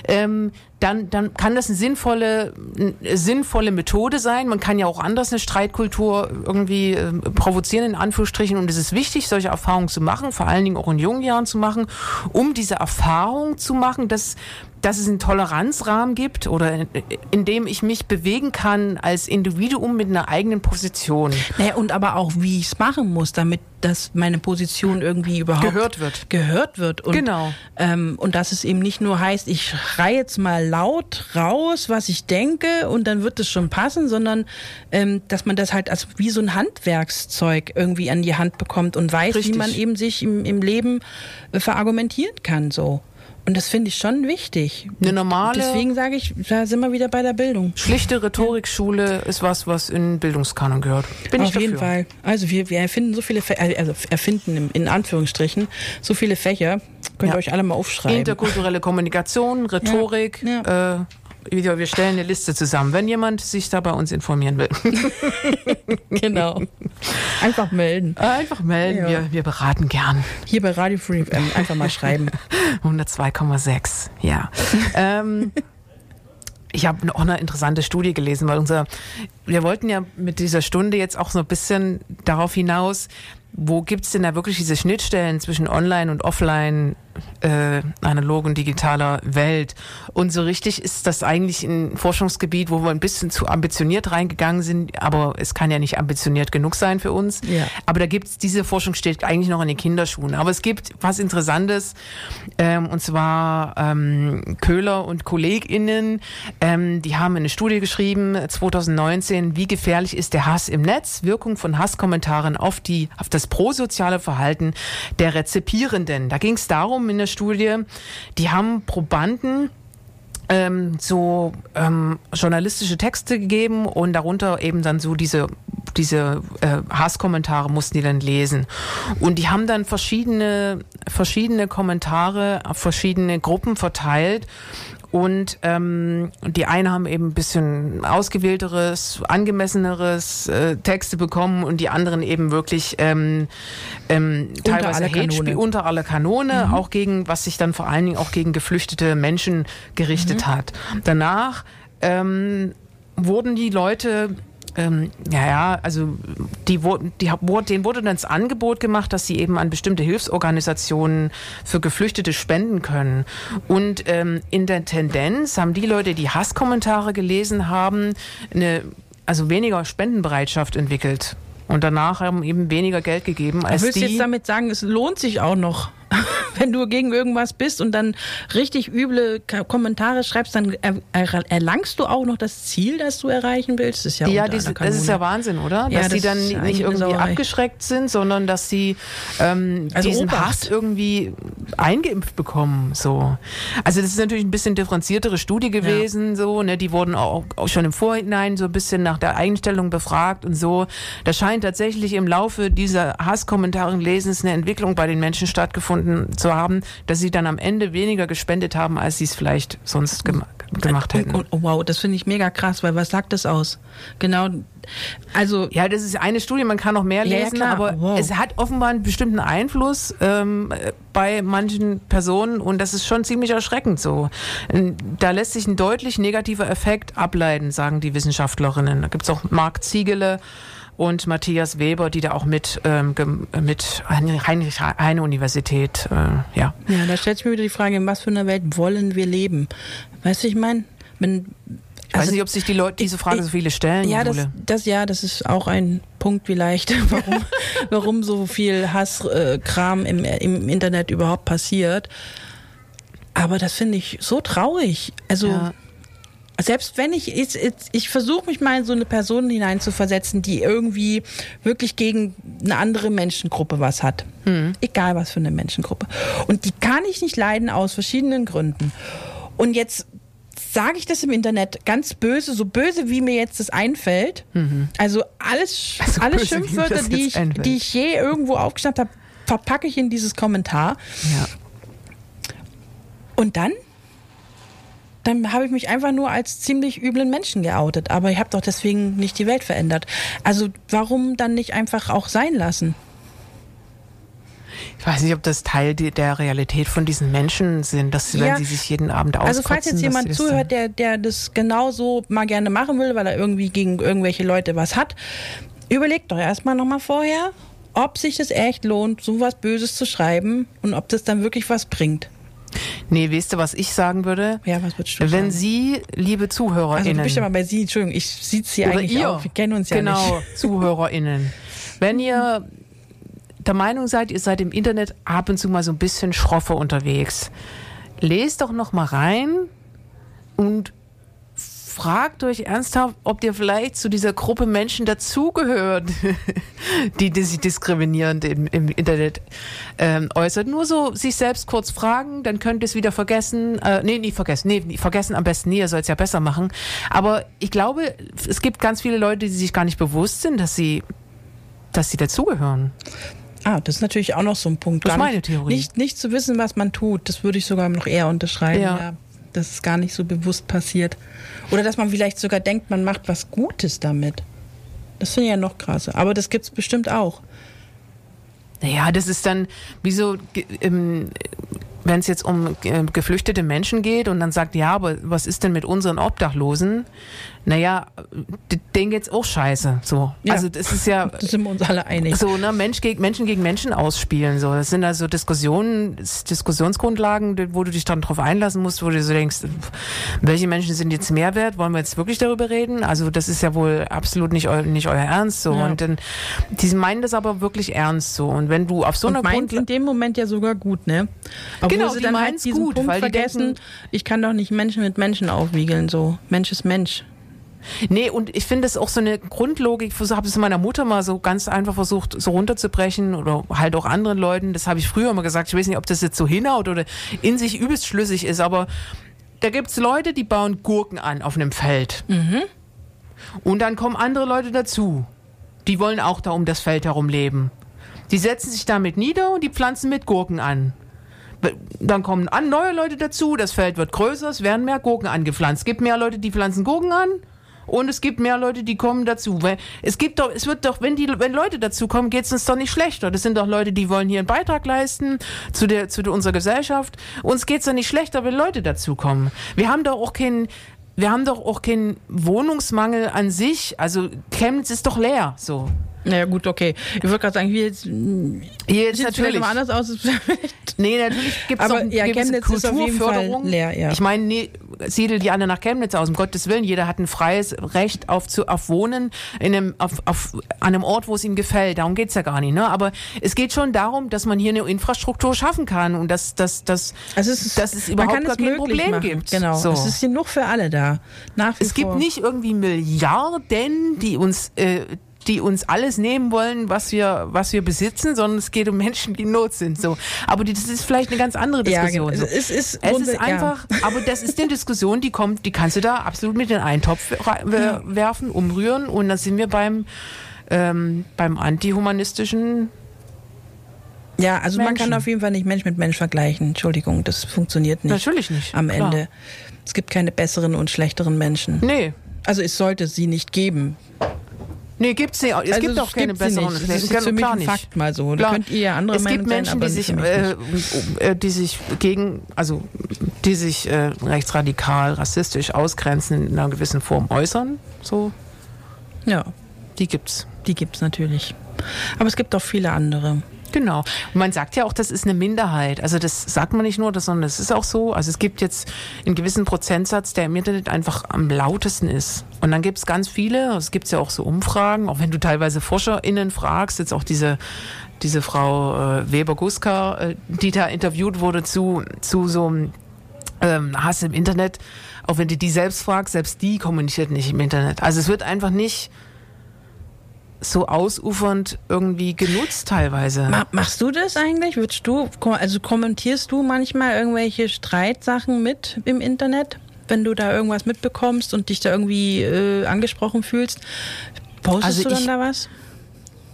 ähm, dann, dann kann das eine sinnvolle, eine sinnvolle Methode sein. Man kann ja auch anders eine Streitkultur irgendwie äh, provozieren, in Anführungsstrichen. Und es ist wichtig, solche Erfahrungen zu machen, vor allen Dingen auch in jungen Jahren zu machen, um diese Erfahrung zu machen, dass dass es einen Toleranzrahmen gibt oder in, in dem ich mich bewegen kann als Individuum mit einer eigenen Position. Naja, und aber auch, wie ich es machen muss, damit dass meine Position irgendwie überhaupt Gehört wird. Gehört wird. Und, Genau. Ähm, und dass es eben nicht nur heißt, ich schreie jetzt mal laut raus, was ich denke, und dann wird es schon passen, sondern ähm, dass man das halt als wie so ein Handwerkszeug irgendwie an die Hand bekommt und weiß, Richtig. wie man eben sich im, im Leben äh, verargumentieren kann. So. Und das finde ich schon wichtig. Eine normale- Deswegen sage ich, da sind wir wieder bei der Bildung. Schlichte Rhetorikschule ist was, was in Bildungskanon gehört. Bin Auf ich dafür. jeden Fall. Also wir, wir erfinden so viele also erfinden in Anführungsstrichen so viele Fächer. Könnt ihr Ja. euch alle mal aufschreiben. Interkulturelle Kommunikation, Rhetorik. Ja. Äh, wir wir stellen eine Liste zusammen, wenn jemand sich da bei uns informieren will. genau. Einfach melden. Einfach melden, Ja. wir, wir beraten gern. Hier bei Radio Free FM einfach mal schreiben. 102,6, ja. ähm, ich habe noch eine interessante Studie gelesen, weil unser, wir wollten ja mit dieser Stunde jetzt auch so ein bisschen darauf hinaus, wo gibt's denn da wirklich diese Schnittstellen zwischen Online und Offline, äh, analog und digitaler Welt? Und so richtig ist das eigentlich ein Forschungsgebiet, wo wir ein bisschen zu ambitioniert reingegangen sind, aber es kann ja nicht ambitioniert genug sein für uns. Ja. Aber da gibt's diese Forschung steht eigentlich noch in den Kinderschuhen. Aber es gibt was Interessantes, ähm, und zwar ähm, Köhler und KollegInnen, ähm, die haben eine Studie geschrieben, 2019, wie gefährlich ist der Hass im Netz, Wirkung von Hasskommentaren auf, die, auf das prosoziale Verhalten der Rezipierenden. Da ging es darum in der Studie, die haben Probanden ähm, so ähm, journalistische Texte gegeben und darunter eben dann so diese diese äh, Hasskommentare mussten die dann lesen. Und die haben dann verschiedene verschiedene Kommentare auf verschiedene Gruppen verteilt und ähm, die einen haben eben ein bisschen ausgewählteres, angemesseneres äh, Texte bekommen und die anderen eben wirklich ähm, ähm, teilweise Hate unter aller Kanone, auch gegen, was sich dann vor allen Dingen auch gegen geflüchtete Menschen gerichtet hat. Danach ähm, wurden die Leute ähm, ja, ja, also die wurden, die, denen wurde dann das Angebot gemacht, dass sie eben an bestimmte Hilfsorganisationen für Geflüchtete spenden können. Und ähm, in der Tendenz haben die Leute, die Hasskommentare gelesen haben, eine, also weniger Spendenbereitschaft entwickelt. Und danach haben eben weniger Geld gegeben als Willst du die. jetzt damit sagen, es lohnt sich auch noch, wenn du gegen irgendwas bist und dann richtig üble Kommentare schreibst, dann er, er, erlangst du auch noch das Ziel, das du erreichen willst? Das ist ja, Ja, aller das ist ja. Wahnsinn, oder? Ja, Dass die das dann nicht irgendwie Sauerei. abgeschreckt sind, sondern dass sie ähm, Also diesen Obacht. Hass irgendwie eingeimpft bekommen. So. Also das ist natürlich ein bisschen differenziertere Studie gewesen, so, ne? Die wurden auch, auch schon im Vorhinein so ein bisschen nach der Einstellung befragt und so. Da scheint tatsächlich im Laufe dieser Hasskommentare Lesens eine Entwicklung bei den Menschen stattgefunden zu haben, dass sie dann am Ende weniger gespendet haben, als sie es vielleicht sonst gema gemacht hätten. Und, oh, wow, das finde ich mega krass, weil was sagt das aus? Genau, also Ja, das ist eine Studie, man kann noch mehr Ja, ja, lesen, klar. aber Wow. es hat offenbar einen bestimmten Einfluss ähm, äh, bei manchen Personen und das ist schon ziemlich erschreckend so. Da lässt sich ein deutlich negativer Effekt ableiten, sagen die Wissenschaftlerinnen. Da gibt's auch Marc Ziegele und Matthias Weber, die da auch mit, ähm, mit Heinrich-Heine-Universität, äh, ja. Ja, da stellt sich mir wieder die Frage, in was für einer Welt wollen wir leben? Weißt du, ich meine, wenn Ich weiß nicht, ob sich die Leute diese Frage so viele stellen, ja, das, das, ja, das ist auch ein Punkt vielleicht, warum, warum so viel Hasskram im, im Internet überhaupt passiert. Aber das finde ich so traurig. Also Ja. Selbst wenn ich, ich, ich, versuche mich mal in so eine Person hineinzuversetzen, die irgendwie wirklich gegen eine andere Menschengruppe was hat. Egal was für eine Menschengruppe. Und die kann ich nicht leiden aus verschiedenen Gründen. Und jetzt sage ich das im Internet ganz böse, so böse wie mir jetzt das einfällt. Also alles, Also alle böse, Schimpfwörter, die ich, einfällt. die ich je irgendwo aufgeschnappt habe, verpacke ich in dieses Kommentar. Ja. Und dann? Dann habe ich mich einfach nur als ziemlich üblen Menschen geoutet. Aber ich habe doch deswegen nicht die Welt verändert. Also warum dann nicht einfach auch sein lassen? Ich weiß nicht, ob das Teil der Realität von diesen Menschen sind, dass sie, Ja. wenn sie sich jeden Abend auskotzen. Also falls jetzt jemand zuhört, der, der das genauso mal gerne machen will, weil er irgendwie gegen irgendwelche Leute was hat, überlegt doch erstmal nochmal vorher, ob sich das echt lohnt, so was Böses zu schreiben und ob das dann wirklich was bringt. Nee, weißt du, was ich sagen würde? Ja, was würdest du Wenn sagen? Sie, liebe Also du ZuhörerInnen, bist ja mal bei Sie, Entschuldigung, ich sieht Sie eigentlich ihr, auch. Wir kennen uns ja genau, nicht. ZuhörerInnen, wenn ihr der Meinung seid, ihr seid im Internet ab und zu mal so ein bisschen schroffer unterwegs, lest doch noch mal rein und fragt euch ernsthaft, ob ihr vielleicht zu dieser Gruppe Menschen dazugehört, die, die sich diskriminierend im, im Internet ähm, äußert. Nur so sich selbst kurz fragen, dann könnt ihr es wieder vergessen. Äh, nee, nie vergessen. Nee, vergessen am besten nie, ihr sollt es ja besser machen. Aber ich glaube, es gibt ganz viele Leute, die sich gar nicht bewusst sind, dass sie, dass sie dazugehören. Ah, das ist natürlich auch noch so ein Punkt. Das ist meine nicht, Theorie. Nicht, nicht zu wissen, was man tut, das würde ich sogar noch eher unterschreiben. Ja. Ja. Dass es gar nicht so bewusst passiert. Oder dass man vielleicht sogar denkt, man macht was Gutes damit. Das finde ich ja noch krasser. Aber das gibt es bestimmt auch. Naja, das ist dann wie so, ge- ähm, wenn es jetzt um äh, geflüchtete Menschen geht und dann sagt, ja, aber was ist denn mit unseren Obdachlosen? Naja, d- denen geht's auch scheiße. So. Ja. Also das ist ja Da sind wir uns alle einig. so, ne, Mensch gegen, Menschen gegen Menschen ausspielen. So. Das sind also Diskussionen, Diskussionsgrundlagen, wo du dich dann drauf einlassen musst, wo du so denkst, welche Menschen sind jetzt mehr wert? Wollen wir jetzt wirklich darüber reden? Also das ist ja wohl absolut nicht, eu, nicht euer Ernst. So. Ja. Und dann, die meinen das aber wirklich ernst so. Und wenn du auf so einer und meint Grundlage in dem Moment ja sogar gut, ne? Obwohl Genau, sie die dann halt diesen gut, Punkt weil die vergessen, denken- ich kann doch nicht Menschen mit Menschen aufwiegeln, so. Mensch ist Mensch. Nee, und ich finde es auch so eine Grundlogik, ich habe es meiner Mutter mal so ganz einfach versucht, so runterzubrechen oder halt auch anderen Leuten. Das habe ich früher immer gesagt. Ich weiß nicht, ob das jetzt so hinhaut oder in sich übelst schlüssig ist, aber da gibt's Leute, die bauen Gurken an auf einem Feld. Und dann kommen andere Leute dazu. Die wollen auch da um das Feld herum leben. Die setzen sich damit nieder und die pflanzen mit Gurken an. Dann kommen an neue Leute dazu, das Feld wird größer, es werden mehr Gurken angepflanzt. Es gibt mehr Leute, die pflanzen Gurken an und es gibt mehr Leute, die kommen dazu. Es gibt doch, es wird doch, wenn die, wenn Leute dazu kommen, geht es uns doch nicht schlechter. Das sind doch Leute, die wollen hier einen Beitrag leisten zu der, zu unserer Gesellschaft. Uns geht's doch nicht schlechter, wenn Leute dazukommen. Wir haben doch auch keinen, wir haben doch auch keinen Wohnungsmangel an sich. Also Chemnitz ist doch leer, so. Naja, gut, okay. Ich würde gerade sagen, hier jetzt, Hier jetzt sieht es vielleicht mal anders aus. Nee, natürlich gibt es auch ja, Chemnitz Kulturförderung. leer, ja. Ich meine, nee, siedel die alle nach Chemnitz aus, um Gottes Willen. Jeder hat ein freies Recht auf, zu, auf Wohnen in einem, auf, auf, an einem Ort, wo es ihm gefällt. Darum geht's ja gar nicht. Ne? Aber es geht schon darum, dass man hier eine Infrastruktur schaffen kann und dass, dass, dass, Also es ist, dass es überhaupt gar es kein Problem machen. gibt. Genau. So. Es ist genug für alle da. Nach wie Es gibt vor. nicht irgendwie Milliarden, die uns, äh, die uns alles nehmen wollen, was wir, was wir besitzen, sondern es geht um Menschen, die in Not sind. So, aber die, das ist vielleicht eine ganz andere Ja, Diskussion. genau. so. Es ist, Es ist einfach, aber das ist eine Diskussion, die kommt, die kannst du da absolut mit in einen Topf werfen, umrühren und dann sind wir beim ähm, beim antihumanistischen. Ja, ja also man Menschen. kann auf jeden Fall nicht Mensch mit Mensch vergleichen. Entschuldigung, das funktioniert nicht. Natürlich nicht. Am klar. Ende. Es gibt keine besseren und schlechteren Menschen. Nee. Also es sollte sie nicht geben. Nee, gibt's nicht. Es also gibt auch keine besseren. nicht. Das ist für mich ein. Fakt mal so. Da könnt ihr ja andere es gibt Menschen, sein, aber die sich, äh, äh, die sich gegen, also die sich äh, rechtsradikal, rassistisch ausgrenzen in einer gewissen Form äußern. So, Ja, die gibt's. die gibt's natürlich. Aber es gibt auch viele andere. Genau. Und man sagt ja auch, das ist eine Minderheit. Also das sagt man nicht nur, das, sondern es ist auch so. Also es gibt jetzt einen gewissen Prozentsatz, der im Internet einfach am lautesten ist. Und dann gibt es ganz viele, es gibt ja auch so Umfragen, auch wenn du teilweise ForscherInnen fragst, jetzt auch diese, diese Frau äh, Weber-Guska, äh, die da interviewt wurde zu, zu so einem ähm, Hass im Internet, auch wenn du die selbst fragst, selbst die kommuniziert nicht im Internet. Also es wird einfach nicht so ausufernd irgendwie genutzt teilweise. Ma machst du das eigentlich? Würdest du, also kommentierst du manchmal irgendwelche Streitsachen mit im Internet? Wenn du da irgendwas mitbekommst und dich da irgendwie äh, angesprochen fühlst, postest Also du dann ich- da was?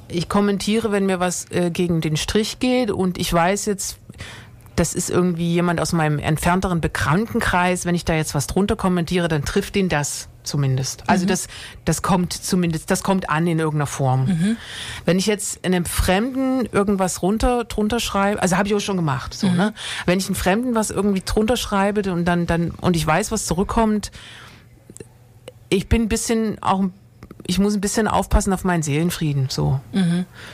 ich kommentiere, wenn mir was äh, gegen den Strich geht und ich weiß jetzt, das ist irgendwie jemand aus meinem entfernteren Bekanntenkreis, wenn ich da jetzt was drunter kommentiere, dann trifft ihn das. Zumindest. Also das, das kommt zumindest, das kommt an in irgendeiner Form. Wenn ich jetzt einem Fremden irgendwas runter drunter schreibe, also habe ich auch schon gemacht, so, ne? Wenn ich einem Fremden was irgendwie drunter schreibe und dann, dann, und ich weiß, was zurückkommt, ich bin ein bisschen auch ich muss ein bisschen aufpassen auf meinen Seelenfrieden. So.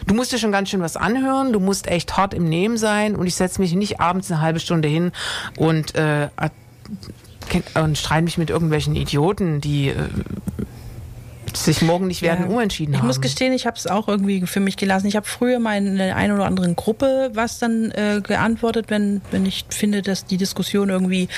Du musst dir schon ganz schön was anhören, du musst echt hart im Nehmen sein und ich setze mich nicht abends eine halbe Stunde hin und, äh, und streite mich mit irgendwelchen Idioten, die äh, sich morgen nicht werden Ja. umentschieden Ich haben. muss gestehen, ich habe es auch irgendwie für mich gelassen. Ich habe früher mal in der einen oder anderen Gruppe was dann äh, geantwortet, wenn, wenn ich finde, dass die Diskussion irgendwie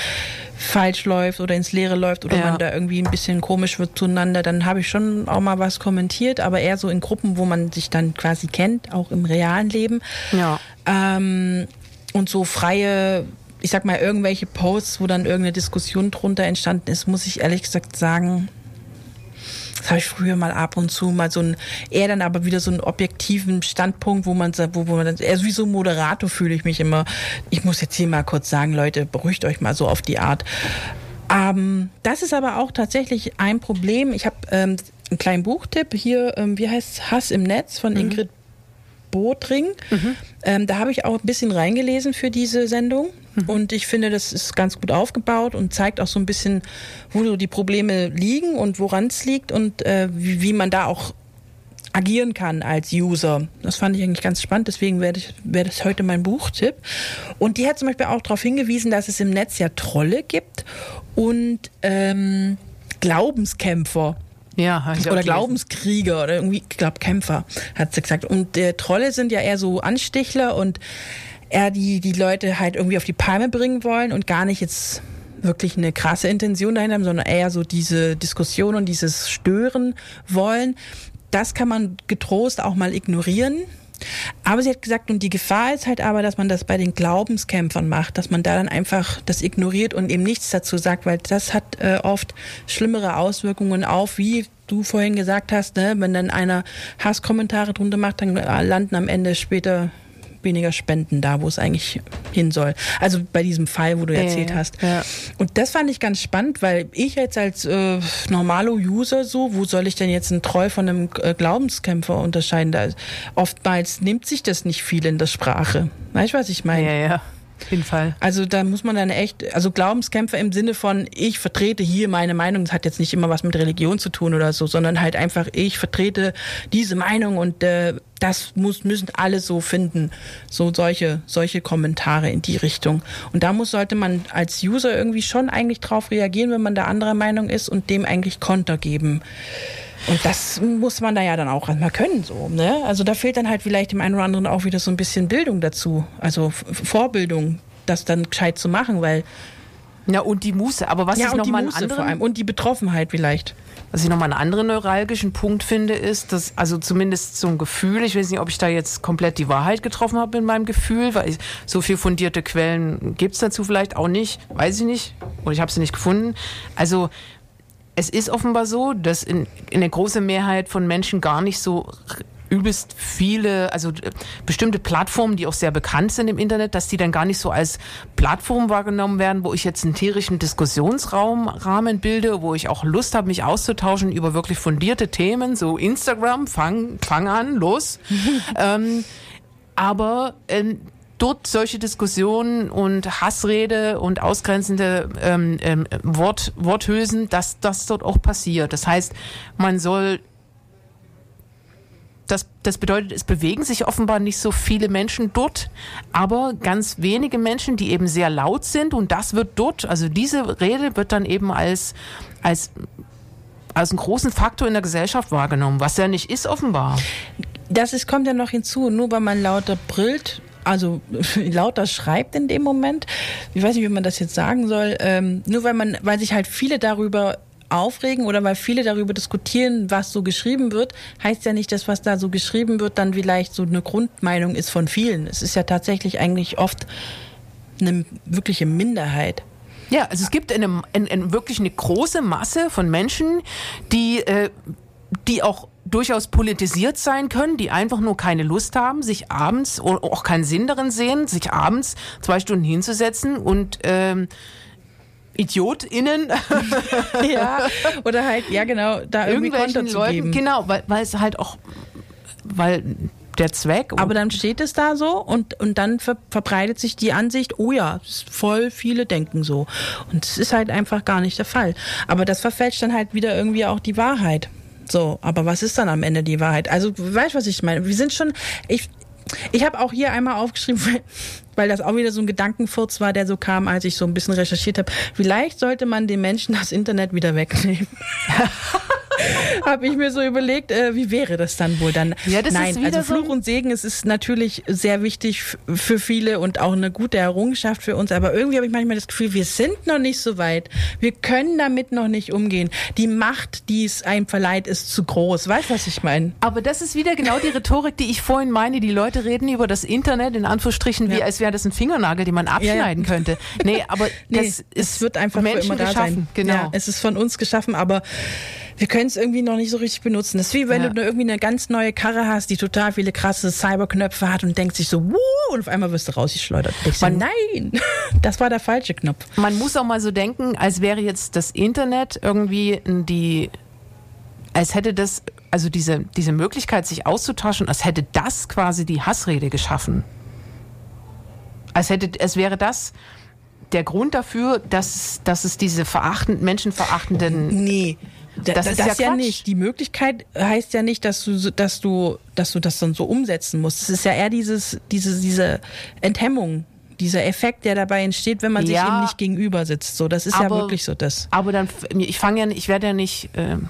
falsch läuft oder ins Leere läuft oder Ja. man da irgendwie ein bisschen komisch wird zueinander, dann habe ich schon auch mal was kommentiert, aber eher so in Gruppen, wo man sich dann quasi kennt, auch im realen Leben. ja. Ähm, und so freie, ich sag mal, irgendwelche Posts, wo dann irgendeine Diskussion drunter entstanden ist, muss ich ehrlich gesagt sagen, das habe ich früher mal ab und zu mal so ein, eher dann aber wieder so einen objektiven Standpunkt, wo man wo, wo man dann, eher so wie so ein Moderator fühle ich mich immer. Ich muss jetzt hier mal kurz sagen, Leute, beruhigt euch mal so auf die Art. Ähm, das ist aber auch tatsächlich ein Problem. Ich habe ähm, einen kleinen Buchtipp hier, ähm, wie heißt Hass im Netz von Ingrid Bodring. Ähm, da habe ich auch ein bisschen reingelesen für diese Sendung. Und ich finde, das ist ganz gut aufgebaut und zeigt auch so ein bisschen, wo so die Probleme liegen und woran es liegt und äh, wie, wie man da auch agieren kann als User. Das fand ich eigentlich ganz spannend, deswegen wäre das heute mein Buchtipp. Und die hat zum Beispiel auch darauf hingewiesen, dass es im Netz ja Trolle gibt und ähm, Glaubenskämpfer Ja, ich oder. Glaubenskrieger oder irgendwie, ich glaube Kämpfer, hat sie gesagt. Und äh, Trolle sind ja eher so Anstichler und eher die, die Leute halt irgendwie auf die Palme bringen wollen und gar nicht jetzt wirklich eine krasse Intention dahinter haben, sondern eher so diese Diskussion und dieses Stören wollen. Das kann man getrost auch mal ignorieren. Aber sie hat gesagt, und die Gefahr ist halt aber, dass man das bei den Glaubenskämpfern macht, dass man da dann einfach das ignoriert und eben nichts dazu sagt, weil das hat äh, oft schlimmere Auswirkungen auf, wie du vorhin gesagt hast, ne? wenn dann einer Hasskommentare drunter macht, dann landen am Ende später weniger Spenden da, wo es eigentlich hin soll. Also bei diesem Fall, wo du Ja, erzählt hast. ja. Und das fand ich ganz spannend, weil ich jetzt als äh, normalo User so, wo soll ich denn jetzt einen Troll von einem äh, Glaubenskämpfer unterscheiden? Da, oftmals nimmt sich das nicht viel in der Sprache. Weißt du, was ich meine? Ja, ja, auf jeden Fall. Also da muss man dann echt, also Glaubenskämpfer im Sinne von, ich vertrete hier meine Meinung, das hat jetzt nicht immer was mit Religion zu tun oder so, sondern halt einfach, ich vertrete diese Meinung und äh, das muss, müssen alle so finden. So solche, solche Kommentare in die Richtung. Und da muss, sollte man als User irgendwie schon eigentlich drauf reagieren, wenn man da anderer Meinung ist und dem eigentlich Konter geben. Und das muss man da ja dann auch erstmal können, so, ne? Also da fehlt dann halt vielleicht dem einen oder anderen auch wieder so ein bisschen Bildung dazu. Also Vorbildung, das dann gescheit zu machen, weil Ja, und die Muße. Aber was ja ich und noch die mal einen Muße vor anderen allem und die Betroffenheit vielleicht. Was ich nochmal einen anderen neuralgischen Punkt finde, ist, dass, also zumindest so ein Gefühl, ich weiß nicht, ob ich da jetzt komplett die Wahrheit getroffen habe in meinem Gefühl, weil ich, so viel fundierte Quellen gibt's dazu vielleicht auch nicht, weiß ich nicht, oder ich habe sie nicht gefunden. Also es ist offenbar so, dass in, in der großen Mehrheit von Menschen gar nicht so übelst viele, also äh, bestimmte Plattformen, die auch sehr bekannt sind im Internet, dass die dann gar nicht so als Plattform wahrgenommen werden, wo ich jetzt einen tierischen Diskussionsraum Rahmen bilde, wo ich auch Lust habe, mich auszutauschen über wirklich fundierte Themen, so Instagram, fang, fang an, los. ähm, aber ähm, dort solche Diskussionen und Hassrede und ausgrenzende ähm, ähm, Wort, Worthülsen, dass das dort auch passiert. Das heißt, man soll das, das bedeutet, es bewegen sich offenbar nicht so viele Menschen dort, aber ganz wenige Menschen, die eben sehr laut sind und das wird dort, also diese Rede wird dann eben als, als, als einen großen Faktor in der Gesellschaft wahrgenommen, was ja nicht ist offenbar. Das ist, kommt ja noch hinzu, nur weil man lauter brüllt, also lauter schreibt in dem Moment, ich weiß nicht, wie man das jetzt sagen soll, ähm, nur weil man, weil sich halt viele darüber aufregen oder weil viele darüber diskutieren, was so geschrieben wird, heißt ja nicht, dass was da so geschrieben wird, dann vielleicht so eine Grundmeinung ist von vielen. Es ist ja tatsächlich eigentlich oft eine wirkliche Minderheit. Ja, also es gibt eine, eine, eine wirklich eine große Masse von Menschen, die, äh, die auch durchaus politisiert sein können, die einfach nur keine Lust haben, sich abends oder auch keinen Sinn darin sehen, sich abends zwei Stunden hinzusetzen und ähm, IdiotInnen, ja, oder halt, ja genau, da irgendwie Konter zu Leuten, geben. genau, weil, weil es halt auch, weil der Zweck. Aber dann steht es da so und, und dann ver verbreitet sich die Ansicht, oh ja, voll viele denken so. Und es ist halt einfach gar nicht der Fall. Aber das verfälscht dann halt wieder irgendwie auch die Wahrheit. So, aber was ist dann am Ende die Wahrheit? Also, weißt du, was ich meine? Wir sind schon, ich, ich habe auch hier einmal aufgeschrieben, weil, weil das auch wieder so ein Gedankenfurz war, der so kam, als ich so ein bisschen recherchiert habe. Vielleicht sollte man den Menschen das Internet wieder wegnehmen. habe ich mir so überlegt, äh, wie wäre das dann wohl dann? Ja, das ist Nein, wieder also so Fluch ein- und Segen, es ist natürlich sehr wichtig für viele und auch eine gute Errungenschaft für uns. Aber irgendwie habe ich manchmal das Gefühl, wir sind noch nicht so weit. Wir können damit noch nicht umgehen. Die Macht, die es einem verleiht, ist zu groß. Weißt du, was ich meine? Aber das ist wieder genau die Rhetorik, die ich vorhin meine. Die Leute reden über das Internet in Anführungsstrichen, wie Ja. als wäre das ein Fingernagel, den man abschneiden könnte. Nee, aber Nee, das es ist wird einfach für Menschen immer da geschaffen. sein. Genau. Ja, es ist von uns geschaffen, aber wir können es irgendwie noch nicht so richtig benutzen. Das ist wie wenn Ja. du nur irgendwie eine ganz neue Karre hast, die total viele krasse Cyberknöpfe hat und denkst sich so, Wuh, und auf einmal wirst du rausgeschleudert. Denkst Man- nein, das war der falsche Knopf. Man muss auch mal so denken, als wäre jetzt das Internet irgendwie die, als hätte das, also diese, diese Möglichkeit, sich auszutauschen, als hätte das quasi die Hassrede geschaffen. Als hätte, es wäre das der Grund dafür, dass, dass es diese verachtend, menschenverachtenden Nee. Da- Das Das, ist das ja ja, nicht. Die Möglichkeit heißt ja nicht, dass du, dass du, dass du das dann so umsetzen musst. Es ist ja eher dieses, diese, diese Enthemmung, dieser Effekt, der dabei entsteht, wenn man sich Ja. eben nicht gegenüber sitzt. So, das ist ja Aber- wirklich so das. Aber dann, ich fange ja, nicht- ich werde ja nicht, ähm,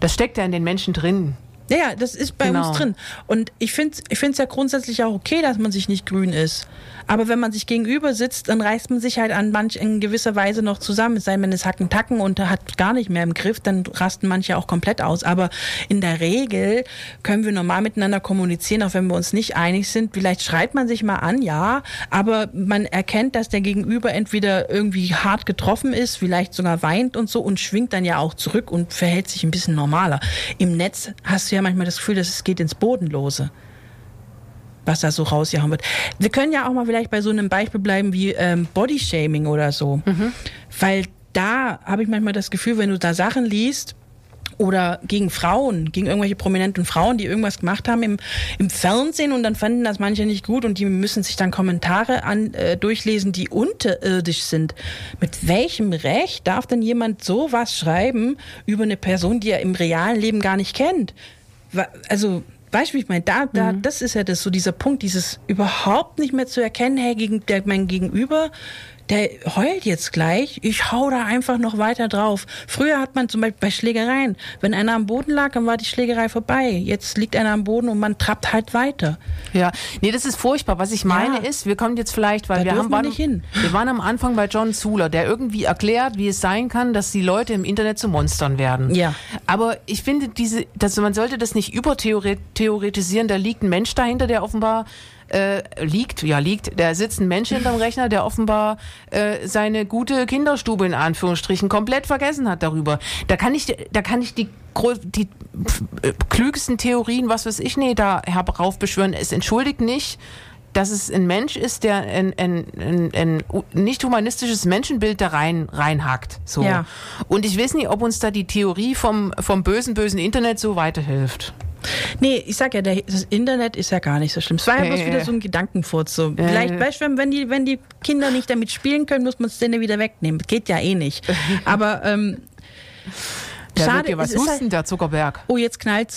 das steckt ja in den Menschen drin. Ja, ja, das ist bei Genau. uns drin. Und ich finde es ich find's ja grundsätzlich auch okay, dass man sich nicht grün ist. Aber wenn man sich gegenüber sitzt, dann reißt man sich halt an manch in gewisser Weise noch zusammen. Es sei denn, man ist Hacken Tacken und hat gar nicht mehr im Griff, dann rasten manche auch komplett aus. Aber in der Regel können wir normal miteinander kommunizieren, auch wenn wir uns nicht einig sind. Vielleicht schreit man sich mal an, ja, aber man erkennt, dass der Gegenüber entweder irgendwie hart getroffen ist, vielleicht sogar weint und so und schwingt dann ja auch zurück und verhält sich ein bisschen normaler. Im Netz hast du ja manchmal das Gefühl, dass es geht ins Bodenlose was da so rausgehauen wird. Wir können ja auch mal vielleicht bei so einem Beispiel bleiben wie ähm, Bodyshaming oder so. Weil da habe ich manchmal das Gefühl, wenn du da Sachen liest, oder gegen Frauen, gegen irgendwelche prominenten Frauen, die irgendwas gemacht haben im, im Fernsehen und dann fanden das manche nicht gut und die müssen sich dann Kommentare an, äh, durchlesen, die unterirdisch sind. Mit welchem Recht darf denn jemand sowas schreiben über eine Person, die er im realen Leben gar nicht kennt? Also, weißt du, ich meine? Da, da, das ist ja das, so dieser Punkt, dieses überhaupt nicht mehr zu erkennen, hey, gegen, der, mein Gegenüber, der heult jetzt gleich, ich hau da einfach noch weiter drauf. Früher hat man zum Beispiel bei Schlägereien, wenn einer am Boden lag, dann war die Schlägerei vorbei. Jetzt liegt einer am Boden und man trappt halt weiter. Ja, nee, das ist furchtbar. Was ich meine Ja. ist, wir kommen jetzt vielleicht, weil Da wir haben waren, nicht hin. wir waren am Anfang bei John Zuler, der irgendwie erklärt, wie es sein kann, dass die Leute im Internet zu Monstern werden. Ja. Aber ich finde diese, dass man sollte das nicht übertheoretisieren. Da liegt ein Mensch dahinter, der offenbar äh, liegt, ja liegt, da sitzt ein Mensch hinterm Rechner, der offenbar äh, seine gute Kinderstube in Anführungsstrichen komplett vergessen hat darüber. Da kann ich, da kann ich die, die äh, klügsten Theorien, was weiß ich, nee, da heraufbeschwören. Es entschuldigt nicht, dass es ein Mensch ist, der ein, ein, ein, ein nicht humanistisches Menschenbild da rein reinhackt. So. Ja. Und ich weiß nicht, ob uns da die Theorie vom, vom bösen, bösen Internet so weiterhilft. Nee, ich sag ja, der, das Internet ist ja gar nicht so schlimm. Es war ja Äh, bloß wieder so ein Gedankenfurz. So. Vielleicht, weißt du, wenn, die, wenn die Kinder nicht damit spielen können, muss man es denen wieder wegnehmen. Geht ja eh nicht. Aber ähm, Da wird schade, dir was ist husten, halt, der Zuckerberg. oh, jetzt knallt's.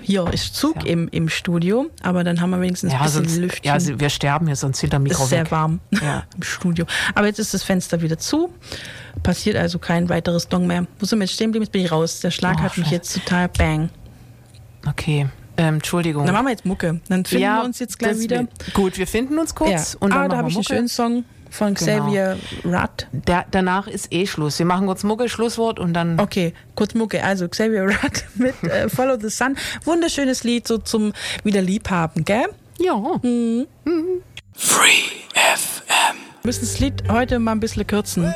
Hier ist Zug Ja. im, im Studio, aber dann haben wir wenigstens ein Ja, bisschen sonst, Lüftchen. ja, wir sterben hier sonst hinter Mikro ist sehr weg. warm Ja. im Studio. Aber jetzt ist das Fenster wieder zu. Passiert also kein weiteres Dong mehr. Wo sind wir jetzt stehen geblieben? Jetzt bin ich raus. Der Schlag Oh, hat mich jetzt total bang. Okay, ähm, Entschuldigung. Dann machen wir jetzt Mucke. Dann finden wir uns jetzt gleich wieder. Gut, wir finden uns kurz Ja. und dann ah, da habe ich wir einen schönen Song von Genau. Xavier Rudd. Da, danach ist eh Schluss. Wir machen kurz Mucke, Schlusswort und dann. Okay, kurz Mucke. Also Xavier Rudd mit äh, Follow the Sun. Wunderschönes Lied so zum wieder Liebhaben, gell? Ja. Free FM. Wir müssen das Lied heute mal ein bisschen kürzen.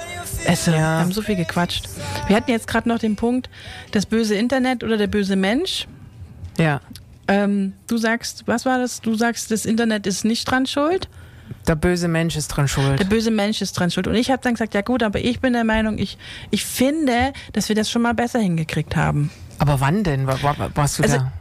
Es, äh, Ja. Wir haben so viel gequatscht. Wir hatten jetzt gerade noch den Punkt, das böse Internet oder der böse Mensch. Ja. Ähm, du sagst, was war das? Du sagst, das Internet ist nicht dran schuld. Der böse Mensch ist dran Der schuld. böse Mensch ist dran schuld. Und ich habe dann gesagt, ja gut, aber ich bin der Meinung, ich, ich finde, dass wir das schon mal besser hingekriegt haben. Aber wann denn? War, warst du Also- da?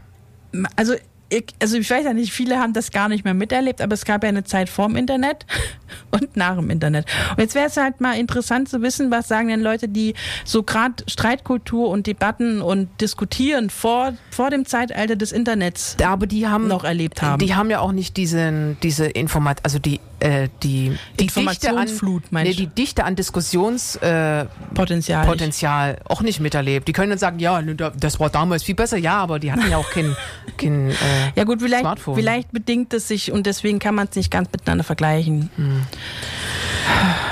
Also ich, also ich weiß ja nicht, viele haben das gar nicht mehr miterlebt, aber es gab ja eine Zeit vorm Internet und nach dem Internet. Und jetzt wäre es halt mal interessant zu wissen, was sagen denn Leute, die so gerade Streitkultur und Debatten und Diskutieren vor, vor dem Zeitalter des Internets Aber die haben noch erlebt haben. Die haben ja auch nicht diesen, diese Informat, also die, äh, die, die Informationsflut, Dichte an, nee, die Dichte an Diskussionspotenzial äh, Potenzial. Potenzial auch nicht miterlebt. Die können dann sagen, ja, da- das war damals viel besser, ja, aber die hatten ja auch kein, kein äh, Ja gut, vielleicht, Smartphone. vielleicht bedingt es sich und deswegen kann man es nicht ganz miteinander vergleichen.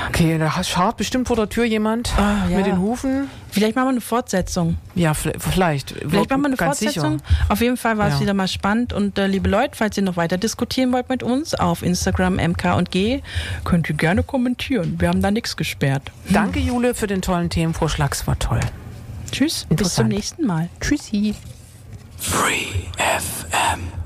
Okay, da scharrt bestimmt vor der Tür jemand ja. mit den Hufen. Vielleicht machen wir eine Fortsetzung. Ja, vielleicht. Vielleicht machen wir eine Ganz Fortsetzung. Sicher. Auf jeden Fall war es Ja. wieder mal spannend. Und äh, liebe Leute, falls ihr noch weiter diskutieren wollt mit uns auf Instagram MK und G, könnt ihr gerne kommentieren. Wir haben da nichts gesperrt. Danke, Jule, für den tollen Themenvorschlag. Es war toll. Tschüss, bis zum nächsten Mal. Tschüssi. Free FM.